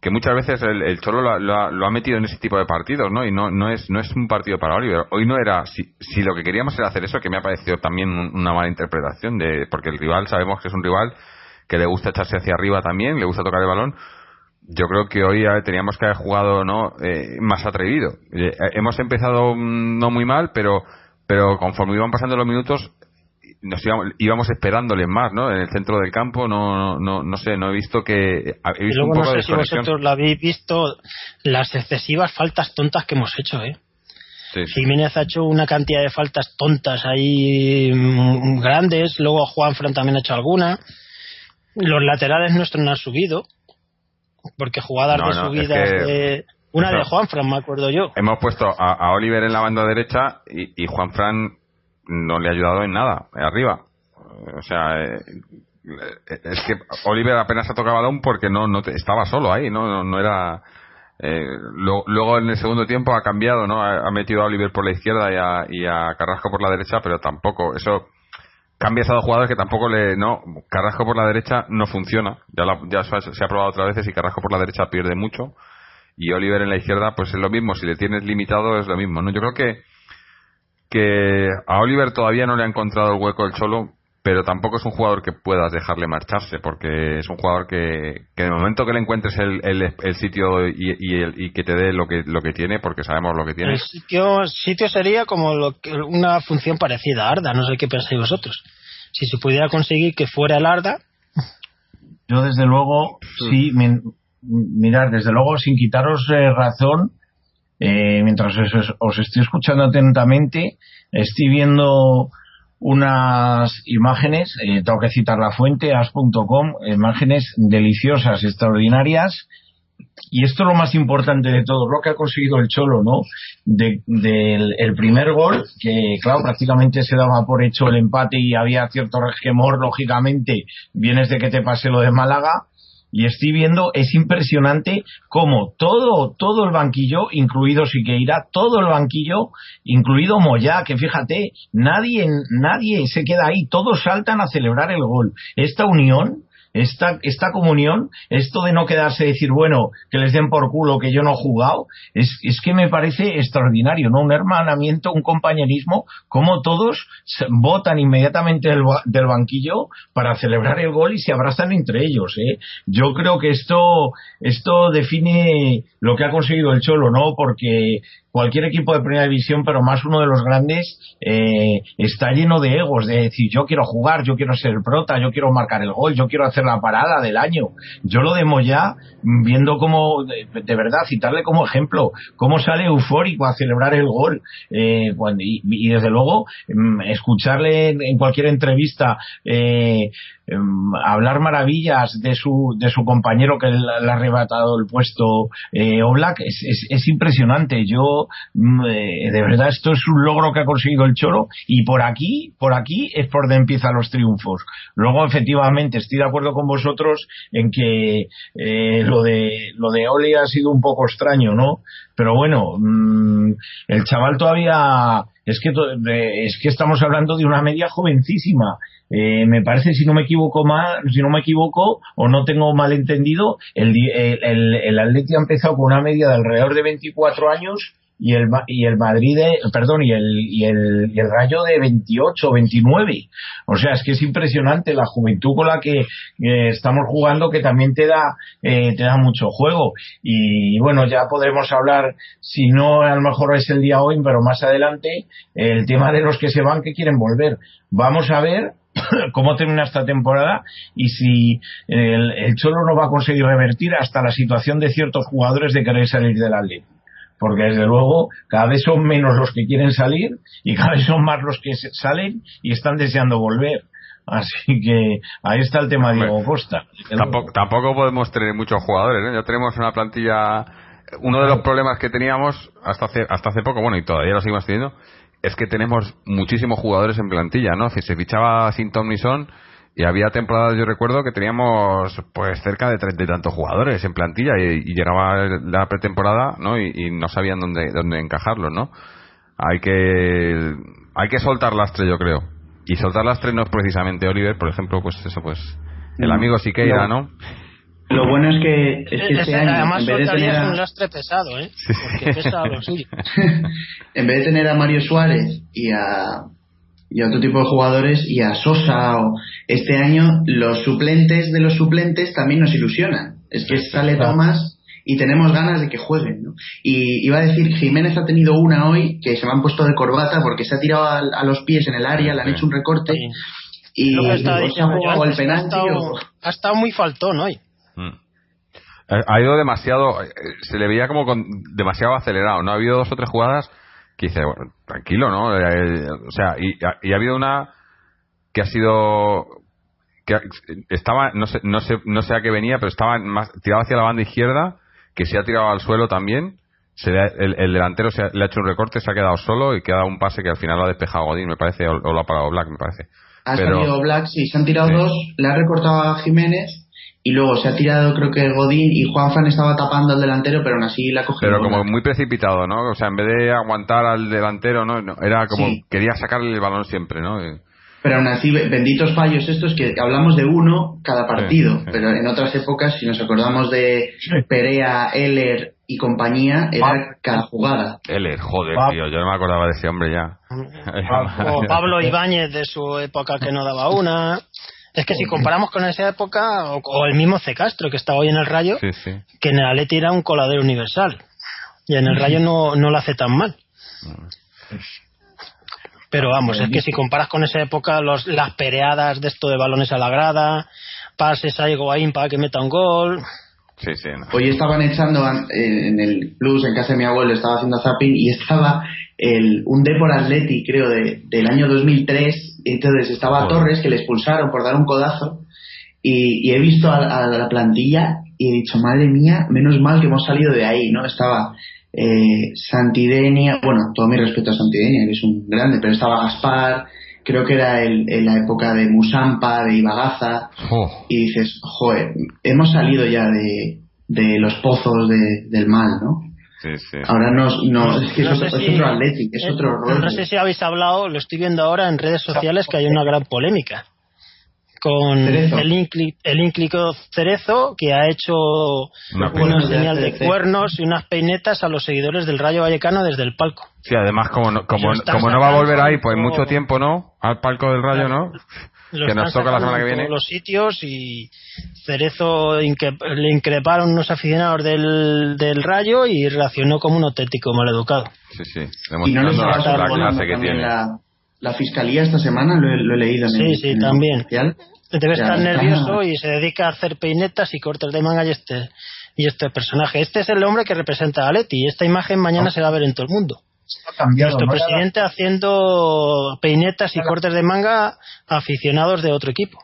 que muchas veces el, Cholo lo, ha, metido en ese tipo de partidos, ¿no? Y no, no, es, no es un partido para Oliver. Hoy no era, si, si lo que queríamos era hacer eso, que me ha parecido también una mala interpretación, de porque el rival sabemos que es un rival que le gusta echarse hacia arriba también, le gusta tocar el balón, yo creo que hoy teníamos que haber jugado no eh, más atrevido. Eh, hemos empezado mm, no muy mal pero pero conforme iban pasando los minutos nos íbamos, esperándole más no en el centro del campo no no no, sé no he visto que he visto un poco no sé si vosotros lo habéis visto las excesivas faltas tontas que hemos hecho eh Jiménez ha hecho una cantidad de faltas tontas ahí mm, grandes luego Juan Fran también ha hecho alguna. Los laterales nuestros no han subido porque jugadas de subida de una de Juan Fran me acuerdo yo. Hemos puesto a, Oliver en la banda derecha y, Juan Fran no le ha ayudado en nada arriba. O sea eh, es que Oliver apenas ha tocado balón porque no no estaba solo ahí no no, era eh, luego en el segundo tiempo ha cambiado no ha, metido a Oliver por la izquierda y a, y a Carrasco por la derecha pero tampoco eso cambias a dos jugadores que tampoco le. No, Carrasco por la derecha no funciona. Ya, ya se ha probado otras veces y Carrasco por la derecha pierde mucho. Y Oliver en la izquierda, pues es lo mismo. Si le tienes limitado, es lo mismo. ¿no? Yo creo que, que a Oliver todavía no le ha encontrado el hueco el Cholo, pero tampoco es un jugador que puedas dejarle marcharse, porque es un jugador que, que en el momento que le encuentres el, el, sitio y, y, el, y, que te dé lo que, lo que tiene, porque sabemos lo que tiene. El sitio, sitio sería como lo que, una función parecida a Arda, no sé qué pensáis vosotros si se pudiera conseguir que fuera el Arda. Yo, desde luego, sí, mirar, desde luego, sin quitaros eh, razón, eh, mientras os, estoy escuchando atentamente, estoy viendo unas imágenes, eh, tengo que citar la fuente, as.com, imágenes deliciosas, extraordinarias, y esto es lo más importante de todo, lo que ha conseguido el Cholo, ¿no? Del el primer gol, que claro, prácticamente se daba por hecho el empate y había cierto resquemor, lógicamente, vienes de que te pase lo de Málaga, y estoy viendo, es impresionante cómo todo, todo el banquillo, incluido Siqueira, todo el banquillo, incluido Moyá, que fíjate, nadie, nadie se queda ahí, todos saltan a celebrar el gol. Esta unión, esta, esta comunión, esto de no quedarse y decir, bueno, que les den por culo que yo no he jugado, es, es que me parece extraordinario, ¿no? Un hermanamiento, un compañerismo, como todos votan inmediatamente del, del banquillo para celebrar el gol y se abrazan entre ellos, ¿eh? Yo creo que esto, esto define lo que ha conseguido el Cholo, ¿no? Porque cualquier equipo de primera división, pero más uno de los grandes, eh, está lleno de egos, de decir, yo quiero jugar, yo quiero ser prota, yo quiero marcar el gol, yo quiero hacer la parada del año. Yo lo de Moya, viendo cómo, de, verdad, citarle como ejemplo, cómo sale eufórico a celebrar el gol, eh, cuando, y, y, desde luego, mm, escucharle en, cualquier entrevista, eh, hablar maravillas de su, de su compañero que le ha arrebatado el puesto eh, Oblak es, es, es, impresionante. Yo, eh, de verdad, esto es un logro que ha conseguido el Cholo y por aquí, por aquí es por donde empiezan los triunfos. Luego, efectivamente, estoy de acuerdo con vosotros en que eh, lo de lo de Oli ha sido un poco extraño, ¿no? Pero bueno, mmm, el chaval todavía es que es que estamos hablando de una media jovencísima. Eh, me parece si no me equivoco mal si no me equivoco o no tengo mal entendido el, el, el, el Atleti ha empezado con una media de alrededor de 24 años y el y el Madrid de, perdón y el, y el y el Rayo de 28 29 o sea es que es impresionante la juventud con la que estamos jugando que también te da eh, te da mucho juego. Y bueno ya podremos hablar si no a lo mejor es el día hoy pero más adelante el tema de los que se van que quieren volver vamos a ver cómo termina esta temporada y si el, el Cholo no va a conseguir revertir hasta la situación de ciertos jugadores de querer salir del Atlético porque desde luego cada vez son menos los que quieren salir y cada vez son más los que salen y están deseando volver. Así que ahí está el tema de Diego Costa. Tampoco, tampoco, podemos tener muchos jugadores, ¿eh? ya tenemos una plantilla. Uno de los problemas que teníamos hasta hace, hasta hace poco, bueno, y todavía lo seguimos teniendo, es que tenemos muchísimos jugadores en plantilla, ¿no? Si se fichaba sin Tom Nison y había temporadas, yo recuerdo, que teníamos pues cerca de treinta y tantos jugadores en plantilla y, y, llegaba la pretemporada, ¿no? Y, y, no sabían dónde, dónde encajarlos, ¿no? Hay que, hay que soltar lastre, yo creo. Y soltar lastre no es precisamente Oliver, por ejemplo, pues eso, pues el amigo Siqueira, ¿no? Lo bueno es que, es que este año, además en vez de tener a... un lastre pesado, ¿eh? Porque pesa lo suyo. en vez de tener a Mario Suárez y a y a otro tipo de jugadores y a Sosa o este año los suplentes de los suplentes también nos ilusionan es que sale Tomás y tenemos ganas de que jueguen ¿no? y iba a decir Jiménez ha tenido una hoy que se me han puesto de corbata porque se ha tirado a, a los pies en el área le han hecho un recorte sí. y estaba o se ha jugado el penalti ha estado, o... ha estado muy faltón hoy mm. ha ido demasiado se le veía como con, demasiado acelerado no ha habido dos o tres jugadas que dice, bueno, tranquilo, ¿no? Eh, o sea, y, y, ha habido una que ha sido que estaba no sé no sé no sé a qué venía, pero estaba más tirado hacia la banda izquierda, que se ha tirado al suelo también. Se le, el, el, delantero se ha, le ha hecho un recorte, se ha quedado solo y queda un pase que al final lo ha despejado Godín, me parece, o, o lo ha parado Black, me parece. Ha pero, salido Black, sí, se han tirado dos, le ha recortado a Jiménez y luego se ha tirado creo que Godín y Juan Fran estaba tapando al delantero pero aún así la cogió pero como muy precipitado no o sea en vez de aguantar al delantero no, no era como sí. quería sacarle el balón siempre no pero aún así benditos fallos estos que hablamos de uno cada partido sí, sí. pero en otras épocas si nos acordamos de Perea Eller y compañía era cada jugada Eller joder Pa- tío yo no me acordaba de ese hombre ya. O Pablo Ibáñez de su época que no daba una es que si comparamos con esa época, o, o, el mismo C. Castro que está hoy en el Rayo, sí, sí. que en el Atleti era un coladero universal. Y en el Rayo no, no lo hace tan mal. Pero vamos, es que si comparas con esa época, los, las pereadas de esto de balones a la grada, pases a Higuaín para que meta un gol. Sí, sí, no. Hoy estaban echando en el plus, en casa de mi abuelo, estaba haciendo zapping y estaba el, un Depor Atleti, creo, de, del año 2003. Entonces estaba. Torres, que le expulsaron por dar un codazo. Y, y he visto a, a, la plantilla y he dicho, madre mía, menos mal que hemos salido de ahí, ¿no? Estaba eh, Santidenia, bueno, todo mi respeto a Santidenia, que es un grande, pero estaba Gaspar, creo que era el, en la época de Musampa, de Ibagaza, Oh, y dices, joder, hemos salido ya de, de los pozos de- del mal, ¿no? Sí, sí. Ahora no, es que No es, sé otro, es si- otro Athletic, es otro rollo. No sé si habéis hablado, lo estoy viendo ahora en redes sociales que hay una gran polémica con Cerezo. el, íncli- el ínclico Cerezo que ha hecho Una señal de cuernos y unas peinetas a los seguidores del Rayo Vallecano desde el palco. Sí, además, como no, como, como no va a volver ahí, pues mucho tiempo, ¿no? Al palco del Rayo, ¿no? Lo Que nos toca la semana que en viene. todos los sitios y Cerezo le increparon unos aficionados del, del Rayo y reaccionó como un auténtico maleducado. Sí, sí. Y no la, la clase que tiene. la, la fiscalía esta semana, lo he, lo he leído en Sí, el, sí, en también. Debe Ya estar está. nervioso y se dedica a hacer peinetas y cortes de manga y este y este personaje. Este es el hombre que representa a Leti y esta imagen mañana se va a ver en todo el mundo. Cambiado, Nuestro presidente haciendo peinetas y cortes de manga a aficionados de otro equipo.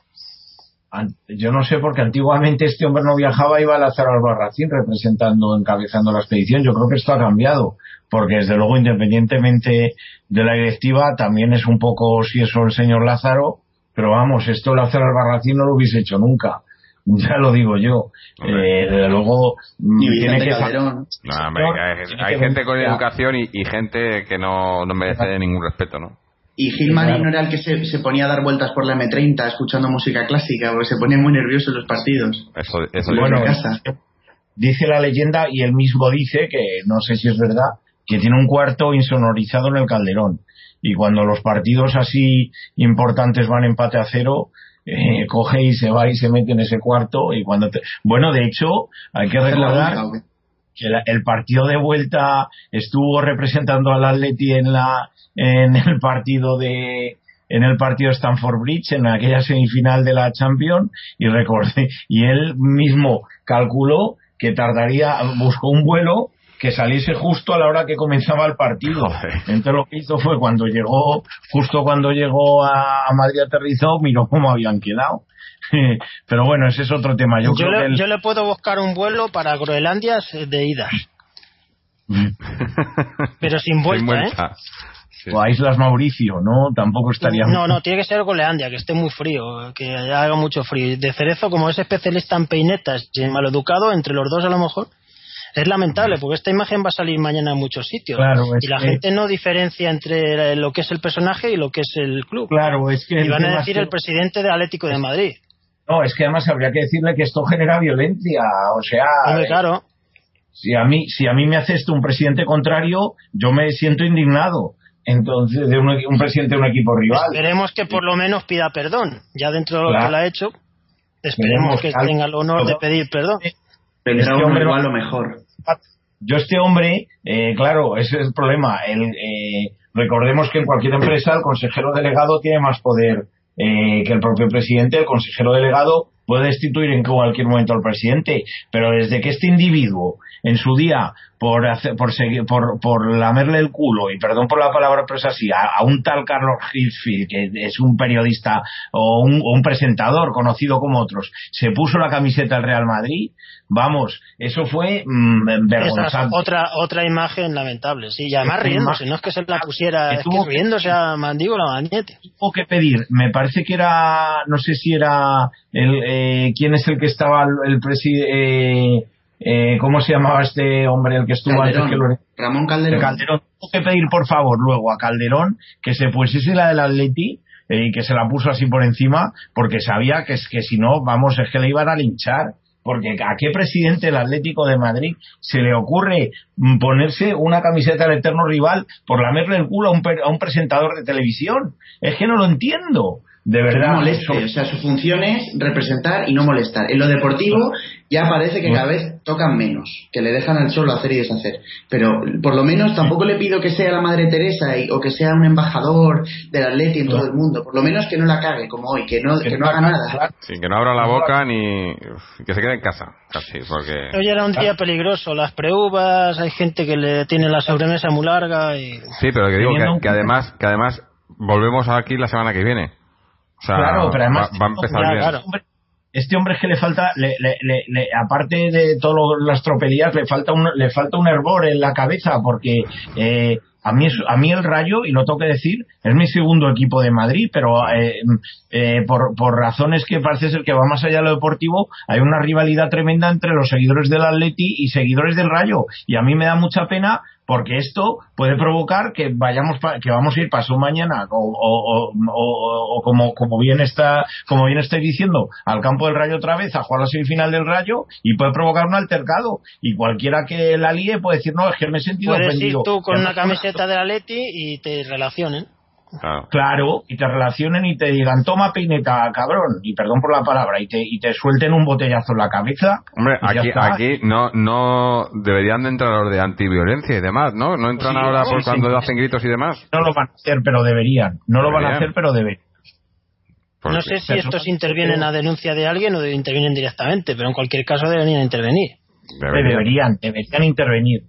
Yo no sé, porque antiguamente este hombre no viajaba, iba a la Zara Albarracín representando, encabezando la expedición. Yo creo que esto ha cambiado, porque desde luego, independientemente de la directiva, también es un poco si eso el señor Lázaro, pero vamos, esto la Zara Albarracín no lo hubiese hecho nunca. Ya lo digo yo. Eh, desde luego, mm, tiene que. Calderón. No, hay, gente con educación y, y gente que no, no merece ningún respeto, ¿no? Y Gil Marín no era el que se, se ponía a dar vueltas por la M30 escuchando música clásica, porque se ponía muy nervioso en los partidos. Eso, eso Bueno, dice. casa. dice la leyenda y él mismo dice que no sé si es verdad que tiene un cuarto insonorizado en el Calderón y cuando los partidos así importantes van empate a cero eh, coge y se va y se mete en ese cuarto y cuando te... bueno de hecho hay que recordar que la- el partido de vuelta estuvo representando al Atleti en la en el partido de en el partido de Stamford Bridge en aquella semifinal de la Champions y recordé y él mismo calculó que tardaría buscó un vuelo que saliese justo a la hora que comenzaba el partido. Entonces lo que hizo fue cuando llegó, justo cuando llegó a, Madrid aterrizó, miró cómo habían quedado. Pero bueno, ese es otro tema. Yo, Yo, creo que le, el- yo le puedo buscar un vuelo para Groenlandia de ida, pero sin vuelta, Sin ¿eh? Sí. o a Islas Mauricio, ¿no? Tampoco estaría No, no, tiene que ser Groenlandia, que esté muy frío, que haga mucho frío. De Cerezo, como es especialista en peinetas y en maleducado, entre los dos a lo mejor, es lamentable, porque esta imagen va a salir mañana en muchos sitios. Claro, y la que- gente no diferencia entre lo que es el personaje y lo que es el club. Claro, es que y van a decir que- el presidente del Atlético de Madrid. No, es que además habría que decirle que esto genera violencia, o sea, Hombre, eh, claro. si a mí si a mí me hace esto un presidente contrario, yo me siento indignado. Entonces, de un, un presidente de un equipo rival. Esperemos que por lo menos pida perdón. Ya dentro de lo Claro. que lo ha hecho, esperemos que tenga el honor de pedir perdón. Tendrá Este hombre igual o mejor. Yo este hombre, eh, claro, ese es el problema. El, eh, recordemos que en cualquier empresa el consejero delegado tiene más poder eh, que el propio presidente. El consejero delegado puede destituir en cualquier momento al presidente, pero desde que este individuo en su día por hacer, por seguir, por, por lamerle el culo y perdón por la palabra pero es así a, a un tal Carlos Hitfield que es un periodista o un, o un presentador conocido como otros se puso la camiseta del Real Madrid vamos eso fue mm, es vergonzante otra otra imagen lamentable, sí, y además riéndose, no es que se la pusiera, es que- riéndose a mandíbula magnete. tuvo que pedir, me parece que era, no sé si era el, eh, quién es el que estaba el, presidente, eh, ¿cómo se llamaba este hombre el que estuvo antes que Calderón. lo Ramón Calderón. Calderón. Tuvo que pedir por favor luego a Calderón que se pusiese la del Atleti eh, y que se la puso así por encima porque sabía que es que si no, vamos, es que le iban a linchar. Porque a qué presidente del Atlético de Madrid se le ocurre mm, ponerse una camiseta del eterno rival por lamerle el culo a un, a un presentador de televisión. Es que no lo entiendo. De verdad. no moleste, o sea, su función es representar y no molestar. En lo deportivo ya parece que cada vez tocan menos, que le dejan al solo hacer y deshacer. Pero por lo menos tampoco le pido que sea la Madre Teresa y- o que sea un embajador del Atleti en todo el mundo. Por lo menos que no la cague como hoy, que no, que no haga nada. Sí, que no abra la boca ni que se quede en casa, casi, porque Hoy era un día peligroso, las preuvas, hay gente que le tiene la sobremesa muy larga y sí, pero que digo que, que además que además volvemos aquí la semana que viene. O sea, Claro, pero además va, va a empezar Ya, bien. claro. Hombre, Este hombre es que le falta, le, le- le- le- aparte de todas las tropelías, le falta un, le falta un hervor en la cabeza, porque eh, A mí, es, a mí el Rayo, y lo tengo que decir, es mi segundo equipo de Madrid, pero eh, eh, por, por razones que parece ser que va más allá de lo deportivo, hay una rivalidad tremenda entre los seguidores del Atleti y seguidores del Rayo. Y a mí me da mucha pena porque esto puede provocar que vayamos pa- que vamos a ir paso mañana o, o- o- o- como como bien está como bien estoy diciendo al campo del Rayo otra vez a jugar la semifinal del Rayo y puede provocar un altercado. Y cualquiera que la líe puede decir no es que me he sentido Puedes ir ofendido tú con una camiseta de Atleti y te relacionen. Claro. Claro, y te relacionen y te digan, toma peineta, cabrón, y perdón por la palabra, y te, y te suelten un botellazo en la cabeza. Hombre, aquí, aquí no, no deberían de entrar los de antiviolencia y demás, ¿no? No entran Sí, ahora por sí. cuando hacen gritos y demás. No lo van a hacer, pero deberían. No lo van a hacer, pero deberían. Porque- No sé si estos intervienen a denuncia de alguien o de- intervienen directamente, pero en cualquier caso deberían intervenir. Deberían. Deberían, deberían intervenir.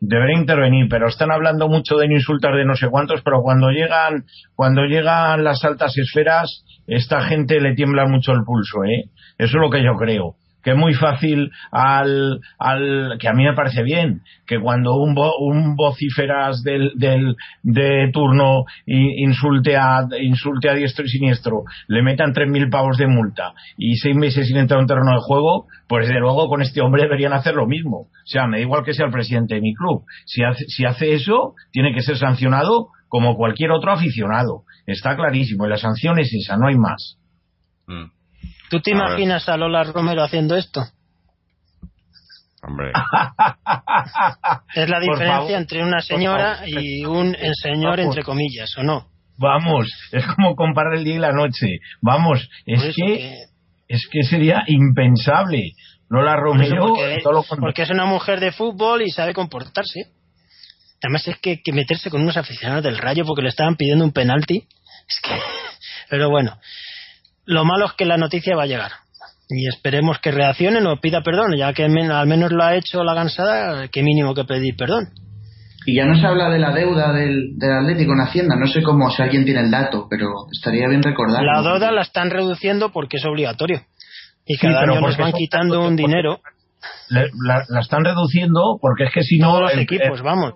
Deberían intervenir, pero están hablando mucho de insultar de no sé cuántos, pero cuando llegan, cuando llegan las altas esferas, esta gente le tiembla mucho el pulso, ¿eh? Eso es lo que yo creo. Que es muy fácil al, al, que a mí me parece bien, que cuando un, vo- un vociferas del, del, de turno insulte a, insulte a diestro y siniestro, le metan 3.000 pavos de multa y seis meses sin entrar a un terreno de juego, pues desde luego con este hombre deberían hacer lo mismo. O sea, me da igual que sea el presidente de mi club. Si hace, si hace eso, tiene que ser sancionado como cualquier otro aficionado. Está clarísimo. Y la sanción es esa, no hay más. Mm. ¿Tú te A ver. imaginas a Lola Romero haciendo esto? Hombre, Es la diferencia entre una señora y un señor entre comillas, ¿o no? Vamos, es como comparar el día y la noche. Vamos, es que, es que sería impensable. Lola Romero, porque, todo lo contrario. porque es una mujer de fútbol y sabe comportarse. Además es que, que meterse con unos aficionados del Rayo porque le estaban pidiendo un penalti. Es que... Pero bueno, lo malo es que la noticia va a llegar. Y esperemos que reaccionen o pida perdón, ya que al menos lo ha hecho la gansada, que mínimo que pedir perdón. Y ya no se habla de la deuda del, del Atlético en Hacienda. No sé cómo, si alguien tiene el dato, pero estaría bien recordarlo. La deuda la están reduciendo porque es obligatorio. Y Sí, cada año les porque van quitando un dinero. Le- la, la están reduciendo porque es que si no Todos los el- equipos, el- vamos.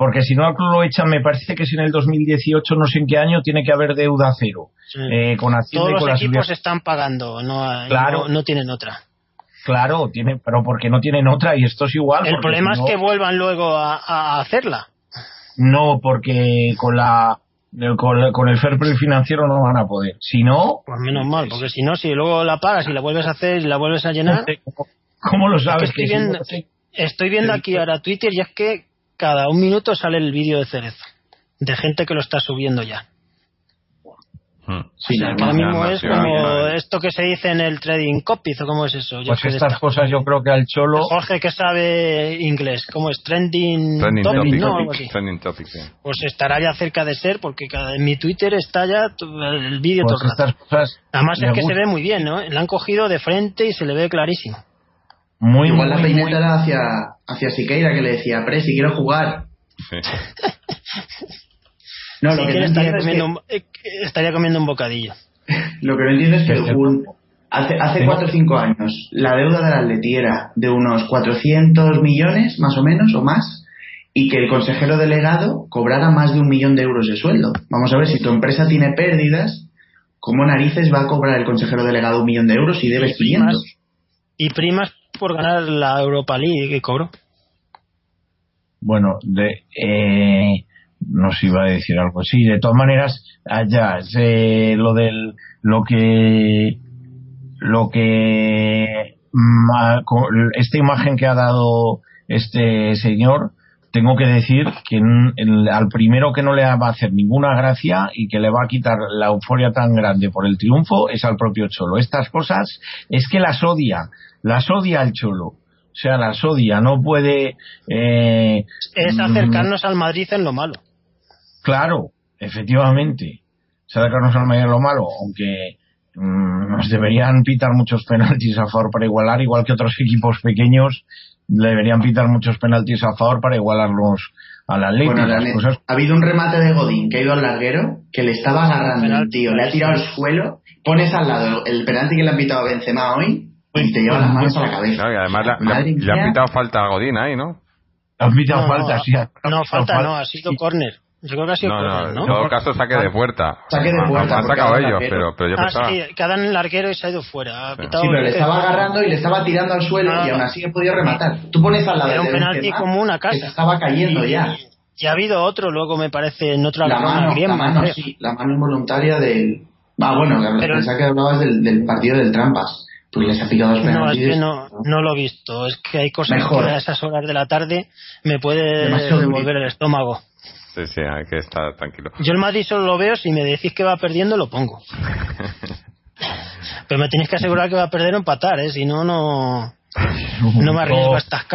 Porque si no al club lo echan me parece que si en el 2018 no sé en qué año tiene que haber deuda cero Sí. eh, con Todos y los con equipos seguridad- están pagando, no, Claro. no, no tienen otra. claro tiene pero porque no tienen otra y esto es igual El problema si es que vuelvan luego a, a hacerla. no porque con la con, la- con el fair play financiero no van a poder si no Pues menos mal, porque si no, si luego la pagas y la vuelves a hacer y la vuelves a llenar. ¿cómo, cómo lo Es que sabes estoy, que si viendo, no estoy viendo aquí ahora Twitter y es que cada un minuto sale el vídeo de Cerezo. De gente que lo está subiendo ya. mm. Sí, O sea, que normal. ahora mismo es como esto que se dice en el trading copies o cómo es eso. Yo pues estas esta- cosas yo creo que al cholo Jorge que sabe inglés, ¿cómo es? Trending, Trending topic, topic. ¿no? Algo así. Trending topic, sí. Pues estará ya cerca de ser porque cada, en mi Twitter está ya el vídeo pues todo el rato. estas cosas Además es que se ve muy bien, ¿no? La han cogido de frente y se le ve clarísimo. Muy Igual la peineta muy- era hacia, hacia Siqueira que le decía, Pre, si quiero jugar. Sí. No, lo que, no quiere estaría, entiendo es comiendo que, un, eh, estaría comiendo un bocadillo. lo que no entiendo es que un- hace, hace Tengo- 4 o 5 años la deuda del Atleti era de unos 400 millones, más o menos, o más, y que el consejero delegado cobrara más de un millón de euros de sueldo. Vamos a ver, si tu empresa tiene pérdidas, ¿cómo narices va a cobrar el consejero delegado un millón de euros si debes Y primas. 500? Y primas por ganar la Europa League cobro. Bueno, de, eh, no se iba a decir algo. Sí, de todas maneras, allá, eh, lo del, lo que, lo que, esta imagen que ha dado este señor, tengo que decir que al primero que no le va a hacer ninguna gracia y que le va a quitar la euforia tan grande por el triunfo es al propio Cholo. Estas cosas es que las odia, las odia el Cholo. O sea, las odia, no puede, eh, Es mm, acercarnos al Madrid en lo malo. Claro, efectivamente. Sacarnos al mayor lo malo, aunque mm, nos deberían pitar muchos penaltis a favor para igualar, igual que otros equipos pequeños deberían pitar muchos penaltis a favor para igualarlos. Bueno, la Las net- cosas- ha habido un remate de Godín que ha ido al larguero, que le estaba agarrando el tío, le ha tirado al suelo, pones al lado el penalti que le han pitado a Benzema hoy y te lleva las manos a la cabeza. Claro, y además le, le- le han pitado falta a Godín ahí, ¿no? Han pitado No, falta, no, sí. No, falta pitado no, ha sido córner. Yo creo que ha sido No, no, córner, en ¿no? todo caso saque de puerta. Saque de puerta, Han sacado ellos, pero, pero yo Ah, pensaba... sí, que ha dado en el larguero y se ha ido fuera. Ha pitado Sí, pero le estaba agarrando y le estaba tirando al suelo Ah. y aún así he podido rematar. Tú pones al lado Era un de penalti como una casa. estaba cayendo Y- ya. Y ha habido otro, luego me parece, en otra La mano, la mano, sí, la mano involuntaria del... Ah, bueno, pensaba que hablabas del, del partido del Trampas. Pues les ha picado dos No, es que no, no lo he visto. Es que hay cosas Mejor. que a esas horas de la tarde me puede Demasiado revolver el estómago. Sí, sí, hay que estar tranquilo. Yo el Madrid solo lo veo, si me decís que va perdiendo, lo pongo. Pero me tenéis que asegurar que va a perder o empatar, ¿eh? Si no, no, no me arriesgo a estas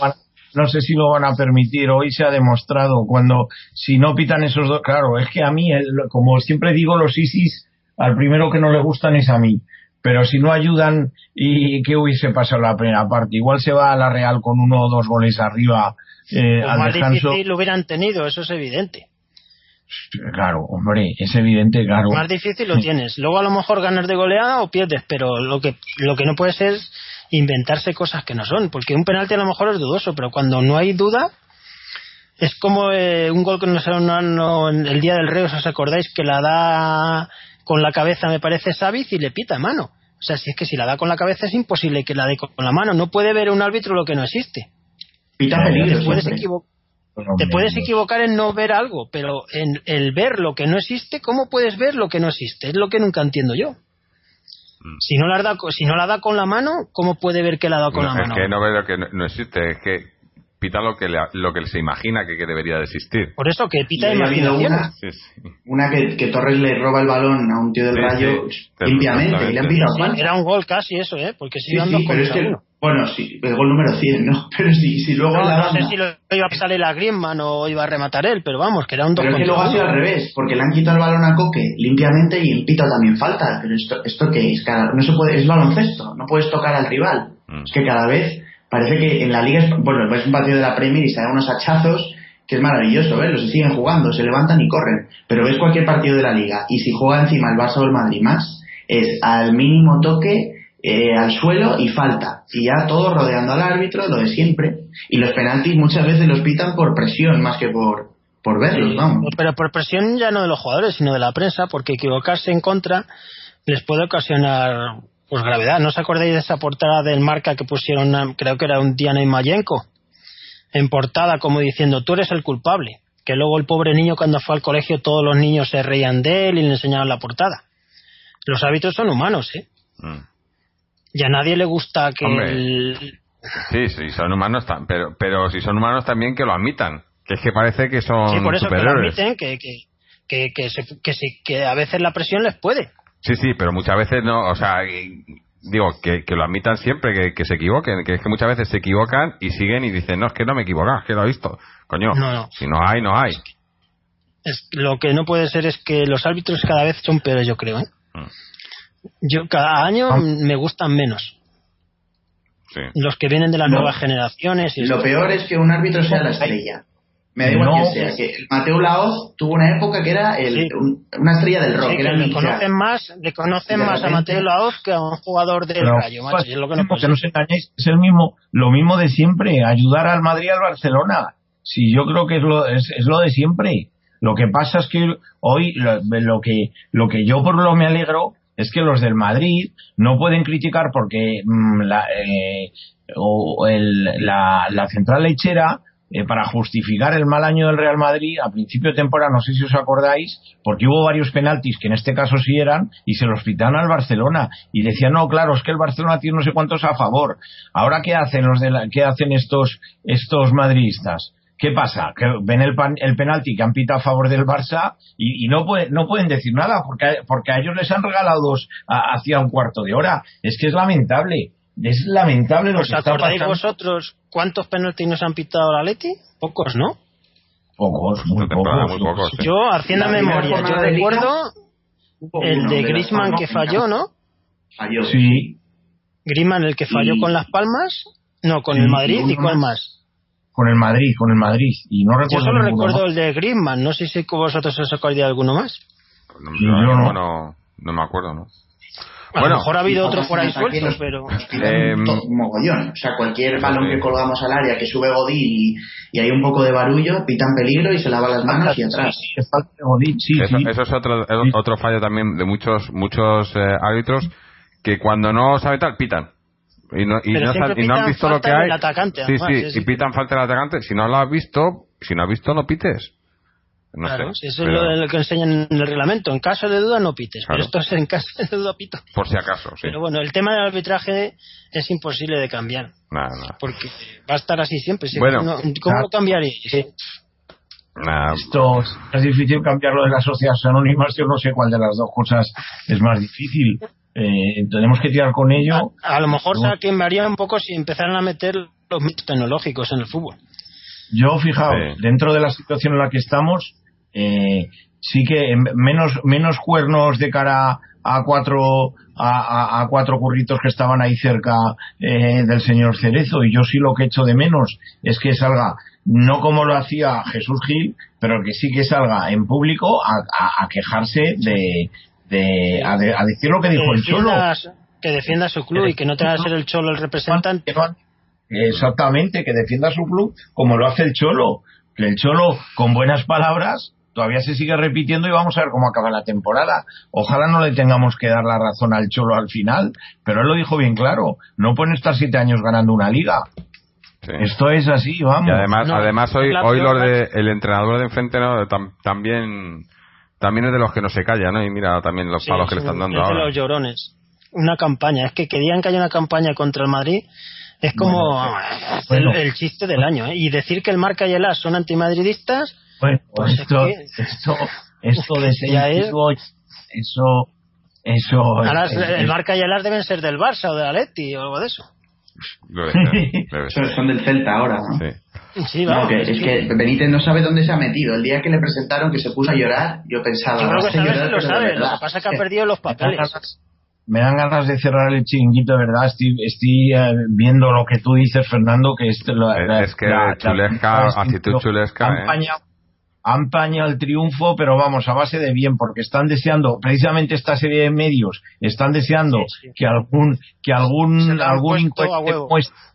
van- no sé si lo van a permitir. Hoy se ha demostrado cuando si no pitan esos dos, claro, es que a mí, el- como siempre digo, los ISIS al primero que no le gustan es a mí. Pero si no ayudan y que hubiese pasado la primera parte, igual se va a la Real con uno o dos goles arriba eh, Lo al más descanso. difícil lo hubieran tenido, eso es evidente. Claro, hombre, es evidente, claro. Más difícil lo tienes. Luego a lo mejor ganas de goleada o pierdes, pero lo que, lo que no puede ser es inventarse cosas que no son. Porque un penalti a lo mejor es dudoso, pero cuando no hay duda, es como eh, un gol que no sé, no, no- el día del rey, ¿os acordáis? Que la da con la cabeza, me parece, Savic y le pita mano. O sea, si es que si la da con la cabeza es imposible que la dé con la mano. No puede ver un árbitro lo que no existe. Pita peligro Te puedes, Pues, te puedes equivocar en no ver algo, pero en el ver lo que no existe, ¿cómo puedes ver lo que no existe? Es lo que nunca entiendo yo. Mm. Si no la da, si no la da con la mano, ¿cómo puede ver que la ha dado con No, la es mano? que no ve lo que no, no existe, es que pita lo que, le- lo que se imagina que, que debería de existir. Por eso que pita hoy ha habido imaginaciones. una, Sí, sí. una que, que Torres le roba el balón a un tío del Sí, Rayo sí. limpiamente y le han pitado era un gol casi eso, ¿eh? Porque si dando sí, pero es que, bueno, sí, el gol número 100, ¿no? Pero si, si luego No, la no sé si lo iba a pasarle la Griezmann o iba a rematar él, pero vamos, que era un dos Pero es que luego ha sido al revés, porque le han quitado el balón a Coque limpiamente y el pito también falta. Pero esto, esto que es, cada, no se puede, es baloncesto, no puedes tocar al rival. Mm. Es que cada vez parece que en la liga, es- bueno, es un partido de la Premier y se dan unos hachazos que es maravilloso verlos, se siguen jugando, se levantan y corren. Pero ves cualquier partido de la liga y si juega encima el Barça o el Madrid más, es al mínimo toque, eh, al suelo y falta. Y ya todo rodeando al árbitro, lo de siempre. Y los penaltis muchas veces los pitan por presión más que por, por verlos, vamos. Pero por presión ya no de los jugadores, sino de la prensa, porque equivocarse en contra les puede ocasionar pues gravedad. ¿No os acordáis de esa portada del marca que pusieron, a- creo que era un Diana Mayenko, en portada como diciendo tú eres el culpable? Que luego el pobre niño cuando fue al colegio todos los niños se reían de él y le enseñaban la portada. Los hábitos son humanos, ¿eh? Mm. Y a nadie le gusta que Hombre. el- Sí, sí, son humanos, pero, pero si son humanos también que lo admitan. Que es que parece que son Sí, por eso que lo admiten, que, que, que, que, se- que, se- que a veces la presión les puede. Sí, sí, pero muchas veces no, o sea, y- digo, que, que lo admitan siempre, que, que se equivoquen, que es que muchas veces se equivocan y siguen y dicen, no, es que no me he equivocado, es que lo he visto. Coño, No, no. si no hay, no hay. Es, lo que no puede ser es que los árbitros cada vez son peores, yo creo. ¿eh? Mm. Yo cada año Ah. me gustan menos Sí. los que vienen de las No. nuevas generaciones. Y Lo peor es que un árbitro sea la estrella. Me da igual No. que sea. Que Mateo Laoz tuvo una época que era el- Sí. un- una estrella del rock. Sí, que era le conocen más, le conocen De más a Mateo Laoz que a un jugador del Pero, Rayo, macho, es lo que no mismo, puede que no os engañéis, es el mismo, lo mismo de siempre, ayudar al Madrid y al Barcelona. Si yo creo que es lo, es, es lo de siempre. Lo que pasa es que hoy lo, lo que lo que yo por lo me alegro es que los del Madrid no pueden criticar porque mm, la, eh, o el- la, la central lechera eh, para justificar el mal año del Real Madrid a principio de temporada, no sé si os acordáis, porque hubo varios penaltis que en este caso sí eran y se los pitaron al Barcelona y decían, no, claro, es que el Barcelona tiene no sé cuántos a favor. Ahora, ¿qué hacen los de la- qué hacen estos, estos madridistas? ¿Qué pasa? Que ven el, pan- el penalti que han pitado a favor del Barça y, no, puede- no pueden decir nada porque, porque a ellos les han regalado dos a- hacía un cuarto de hora. Es que es lamentable. Es lamentable lo ¿Os que está acordáis pasando. vosotros cuántos penaltis nos han pitado la Leti? Pocos, ¿no? Pocos, muy pocos. muy pocos, sí. Yo, haciendo memoria, yo recuerdo el de la Griezmann que falló, ¿no? Falló. Sí, Griezmann el que falló Y- con Las Palmas, no, con Sí, el Madrid y cuál más. con el Madrid, con el Madrid. Y no Yo recuerdo solo ninguno recuerdo más. el de Griezmann, no sé si vosotros os acordáis de alguno más. No, Sí, no, yo no. no, no me acuerdo, ¿no? A Bueno, lo mejor ha habido otro Otros por ahí pero... Eh, un mogollón. O sea, cualquier balón que colgamos al área que sube Godín y, y hay un poco de barullo, pitan peligro y se lava las manos y atrás. Sí, sí, falta de Godín, sí, eso, sí. eso es otro, Sí. otro fallo también de muchos muchos eh, árbitros que cuando no sabe tal, pitan. Y no, y no, y han visto lo que hay. atacante, sí, además, sí, sí, sí. y pitan falta del atacante. Si no lo has visto, si no has visto, no pites. No claro, sé. eso pero es lo, lo que enseñan en el reglamento. En caso de duda no pites, Claro. pero esto es en caso de duda pito. Por si acaso, sí. Pero bueno, el tema del arbitraje es imposible de cambiar, Nada, nada. porque va a estar así siempre. Si Bueno. no- ¿Cómo lo cambiaría? Nada. Esto es difícil cambiarlo de las sociedades anónimas. Yo no sé cuál de las dos cosas es más difícil. Eh, tenemos que tirar con ello. A, a lo mejor No. se cambiaría un poco si empezaran a meter los mitos tecnológicos en el fútbol. Yo, fijaos, Sí. dentro de la situación en la que estamos, eh, sí que en- menos, menos cuernos de cara a cuatro, a, cuatro curritos que estaban ahí cerca eh, del señor Cerezo. Y yo sí lo que echo de menos es que salga, no como lo hacía Jesús Gil, pero que sí que salga en público a, a- a quejarse de, de, a, de- a decir lo que dijo que, el Cholo. que defienda su club y que no tenga que ser el cholo el representante. Exactamente, que defienda su club como lo hace el Cholo. Que el Cholo, con buenas palabras, todavía se sigue repitiendo y vamos a ver cómo acaba la temporada. Ojalá no le tengamos que dar la razón al Cholo al final, pero él lo dijo bien claro. No pueden estar siete años ganando una liga. Sí. Esto es así, vamos. Y además, No, además hoy, hoy los de, el entrenador de enfrente ¿no? Tam- también, también es de los que no se calla, ¿no? Y mira también los Sí, palos que le están dando es de ahora. los llorones. Una campaña. Es que que digan que hay una campaña contra el Madrid es como el, bueno. el chiste del año. ¿eh? Y decir que el Marca y el AS son antimadridistas, Bueno, Pues es esto, que- esto, esto de ser Ya es- eso, eso. ahora es- el es- Marca y el AS deben ser del Barça o del Atleti o algo de eso. Debe ser, debe Son ser. son del Celta ahora, ¿no? Sí. Sí, No, vamos, que, es que Benítez no sabe dónde se ha metido. El día que le presentaron, que se puso a llorar, yo pensaba. Yo creo que "Vas a sabe llorar, lo sabe. Lo verdad". que pasa es que ha perdido los papeles. me dan ganas de cerrar el chiringuito, de verdad. Estoy, estoy eh, viendo lo que tú dices, Fernando, que es, la, Es- la- es que la- chulesca, la- actitud chulesca, ¿eh? Han pañado el triunfo, pero vamos, a base de bien, porque están deseando, precisamente esta serie de medios, están deseando Sí, sí. que algún, que algún, algún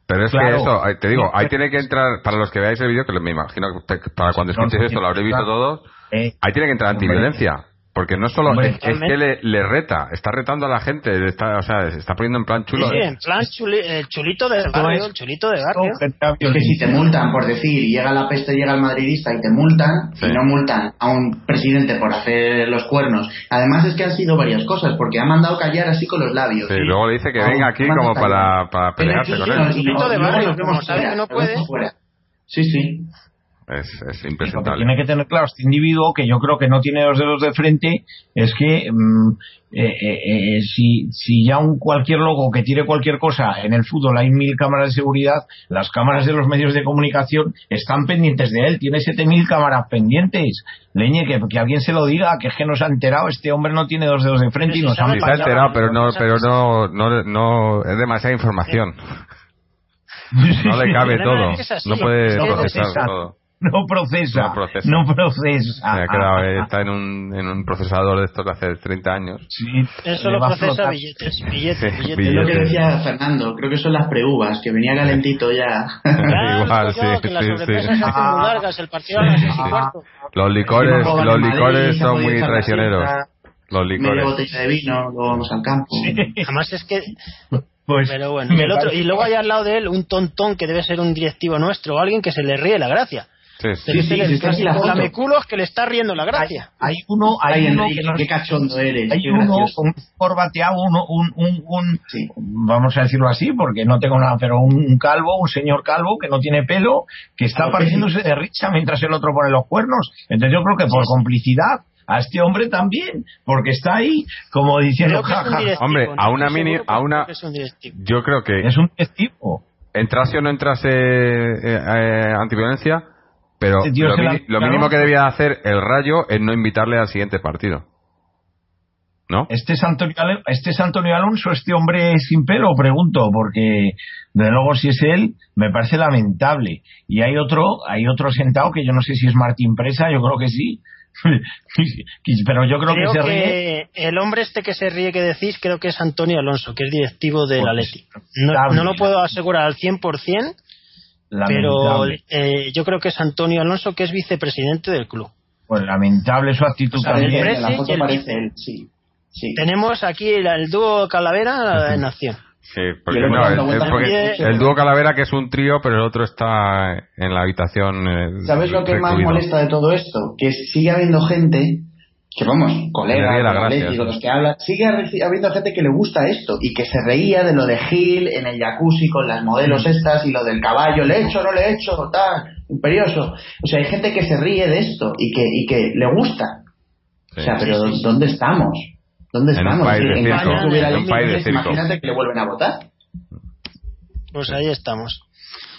Pero es Claro. que eso, te digo, ahí tiene que entrar, para los que veáis el vídeo, que me imagino que para cuando no, esto lo habréis visto todos, eh, ahí tiene que entrar antiviolencia. Porque no solo Hombre, es, es que le, le reta, está retando a la gente, está, o sea, se está poniendo en plan chulo. Sí, sí, ¿eh? en plan chuli- el chulito de barrio, el chulito de barrio. Es que si te multan por decir, y llega la peste, llega el madridista y te multan, Sí. y no multan a un presidente por hacer los cuernos. Además es que han sido varias cosas, porque ha mandado callar así con los labios. Sí, luego le dice que venga aquí como para, para pelearse con y él. y Chulito de y barrio, como sabe que no puede. fuera. Sí, sí. Es, es Lo que impresentable. tiene que tener claro este individuo, que yo creo que no tiene los dedos de frente, es que mm, eh, eh, eh, si, si ya un cualquier loco que tire cualquier cosa en el fútbol hay mil cámaras de seguridad, las cámaras de los medios de comunicación están pendientes de él, tiene siete mil cámaras pendientes. Leñe, que, que alguien se lo diga, que es que no se ha enterado, este hombre no tiene dos dedos de frente y nos se ha pasado, enterado, pero no, pero no, no, no, es demasiada información. No le cabe todo. No puede procesar procesa. todo. no procesa, No procesa. no procesa. Se ha quedado, eh, está en un, en un procesador de estos de hace 30 años. Sí, Eso lo procesa billetes, billetes, Sí, billetes. Es lo que Billetes. decía Fernando, creo que son las preuvas, que venía calentito ya. Claro, Igual, digo yo, sí, que las sí, sí. hacen muy largas, el partido a las seis y cuarto. Los licores, los Madrid, licores son muy traicioneros. Los Media licores. botella de vino, luego vamos al campo. Además es que, Pues, pero bueno, el otro, y luego hay al lado de él un tontón que debe ser un directivo nuestro o alguien que se le ríe la gracia. Sí, sí. Sí, el sí, que le está riendo la gracia. hay uno, hay Ay, uno Enrique, qué cachondo eres. hay qué uno un corbateado, uno, un, un, un- Sí. vamos a decirlo así, porque no tengo nada, pero un, un calvo, un señor calvo que no tiene pelo, que está partiéndose de risa mientras el otro pone los cuernos. Entonces yo creo que por complicidad a este hombre también, porque está ahí como diciendo, jaja, directivo, Hombre, no a una mini- a una- directivo. Yo creo que es un testigo. entrase o no entrase eh, eh, antiviolencia, pero lo, mini- mínimo que debía hacer el Rayo es no invitarle al siguiente partido. ¿No? Este es Antonio, este es Antonio Alonso, este hombre sin pelo, pregunto, porque de luego si es él, me parece lamentable. Y hay otro, hay otro sentado que yo no sé si es Martín Presa, yo creo que sí, Pero yo creo, Creo que se que ríe. el hombre este que se ríe que decís, creo que es Antonio Alonso, que es directivo del Pues, Atleti. No, no lo puedo asegurar al 100%, pero eh, yo creo que es Antonio Alonso, que es vicepresidente del club. Pues lamentable su actitud O sea, también. en la Presi y foto el parece vice. él, sí. sí. Tenemos aquí el, el dúo Calavera en acción. Sí, porque no, el, porque dúo Calavera que es un trío, pero el otro está en la habitación. eh, ¿Sabes lo que más molesta de todo esto? Que sigue habiendo gente, que vamos, Le colegas, los que hablan, sigue habi- habiendo gente que le gusta esto y que se reía de lo de Gil en el jacuzzi con las modelos estas y lo del caballo, le he hecho, no le he hecho, tal, imperioso. O sea, hay gente que se ríe de esto y que, y que le gusta. Sí. O sea, pero ¿dónde estamos? ¿Dónde En un estamos? de En España hubiera en un país de. Imagínate que le vuelven a votar. Pues ahí estamos.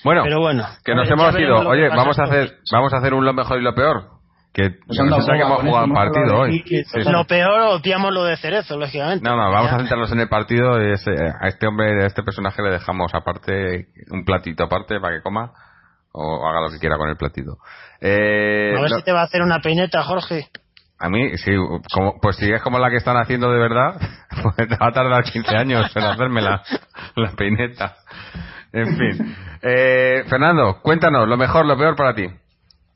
Bueno, Pero bueno, que nos hemos ido. Oye, vamos a hacer, vamos a hacer un lo mejor y lo peor. Que Nos han dado resulta que jugado eso, un hemos partido hoy. Gil, Sí, sí. Lo peor, obviamos lo de Cerezo, lógicamente. No, no, vamos Ya. a centrarnos en el partido. y ese- a este hombre, a este personaje le dejamos aparte un platito aparte para que coma o haga lo que quiera con el platito. Eh, A ver si te va a hacer una peineta, Jorge. A mí, sí, como, pues si es como la que están haciendo de verdad, pues va a tardar 15 años en hacerme la, la peineta. En fin. Eh, Fernando, cuéntanos, lo mejor, lo peor para ti.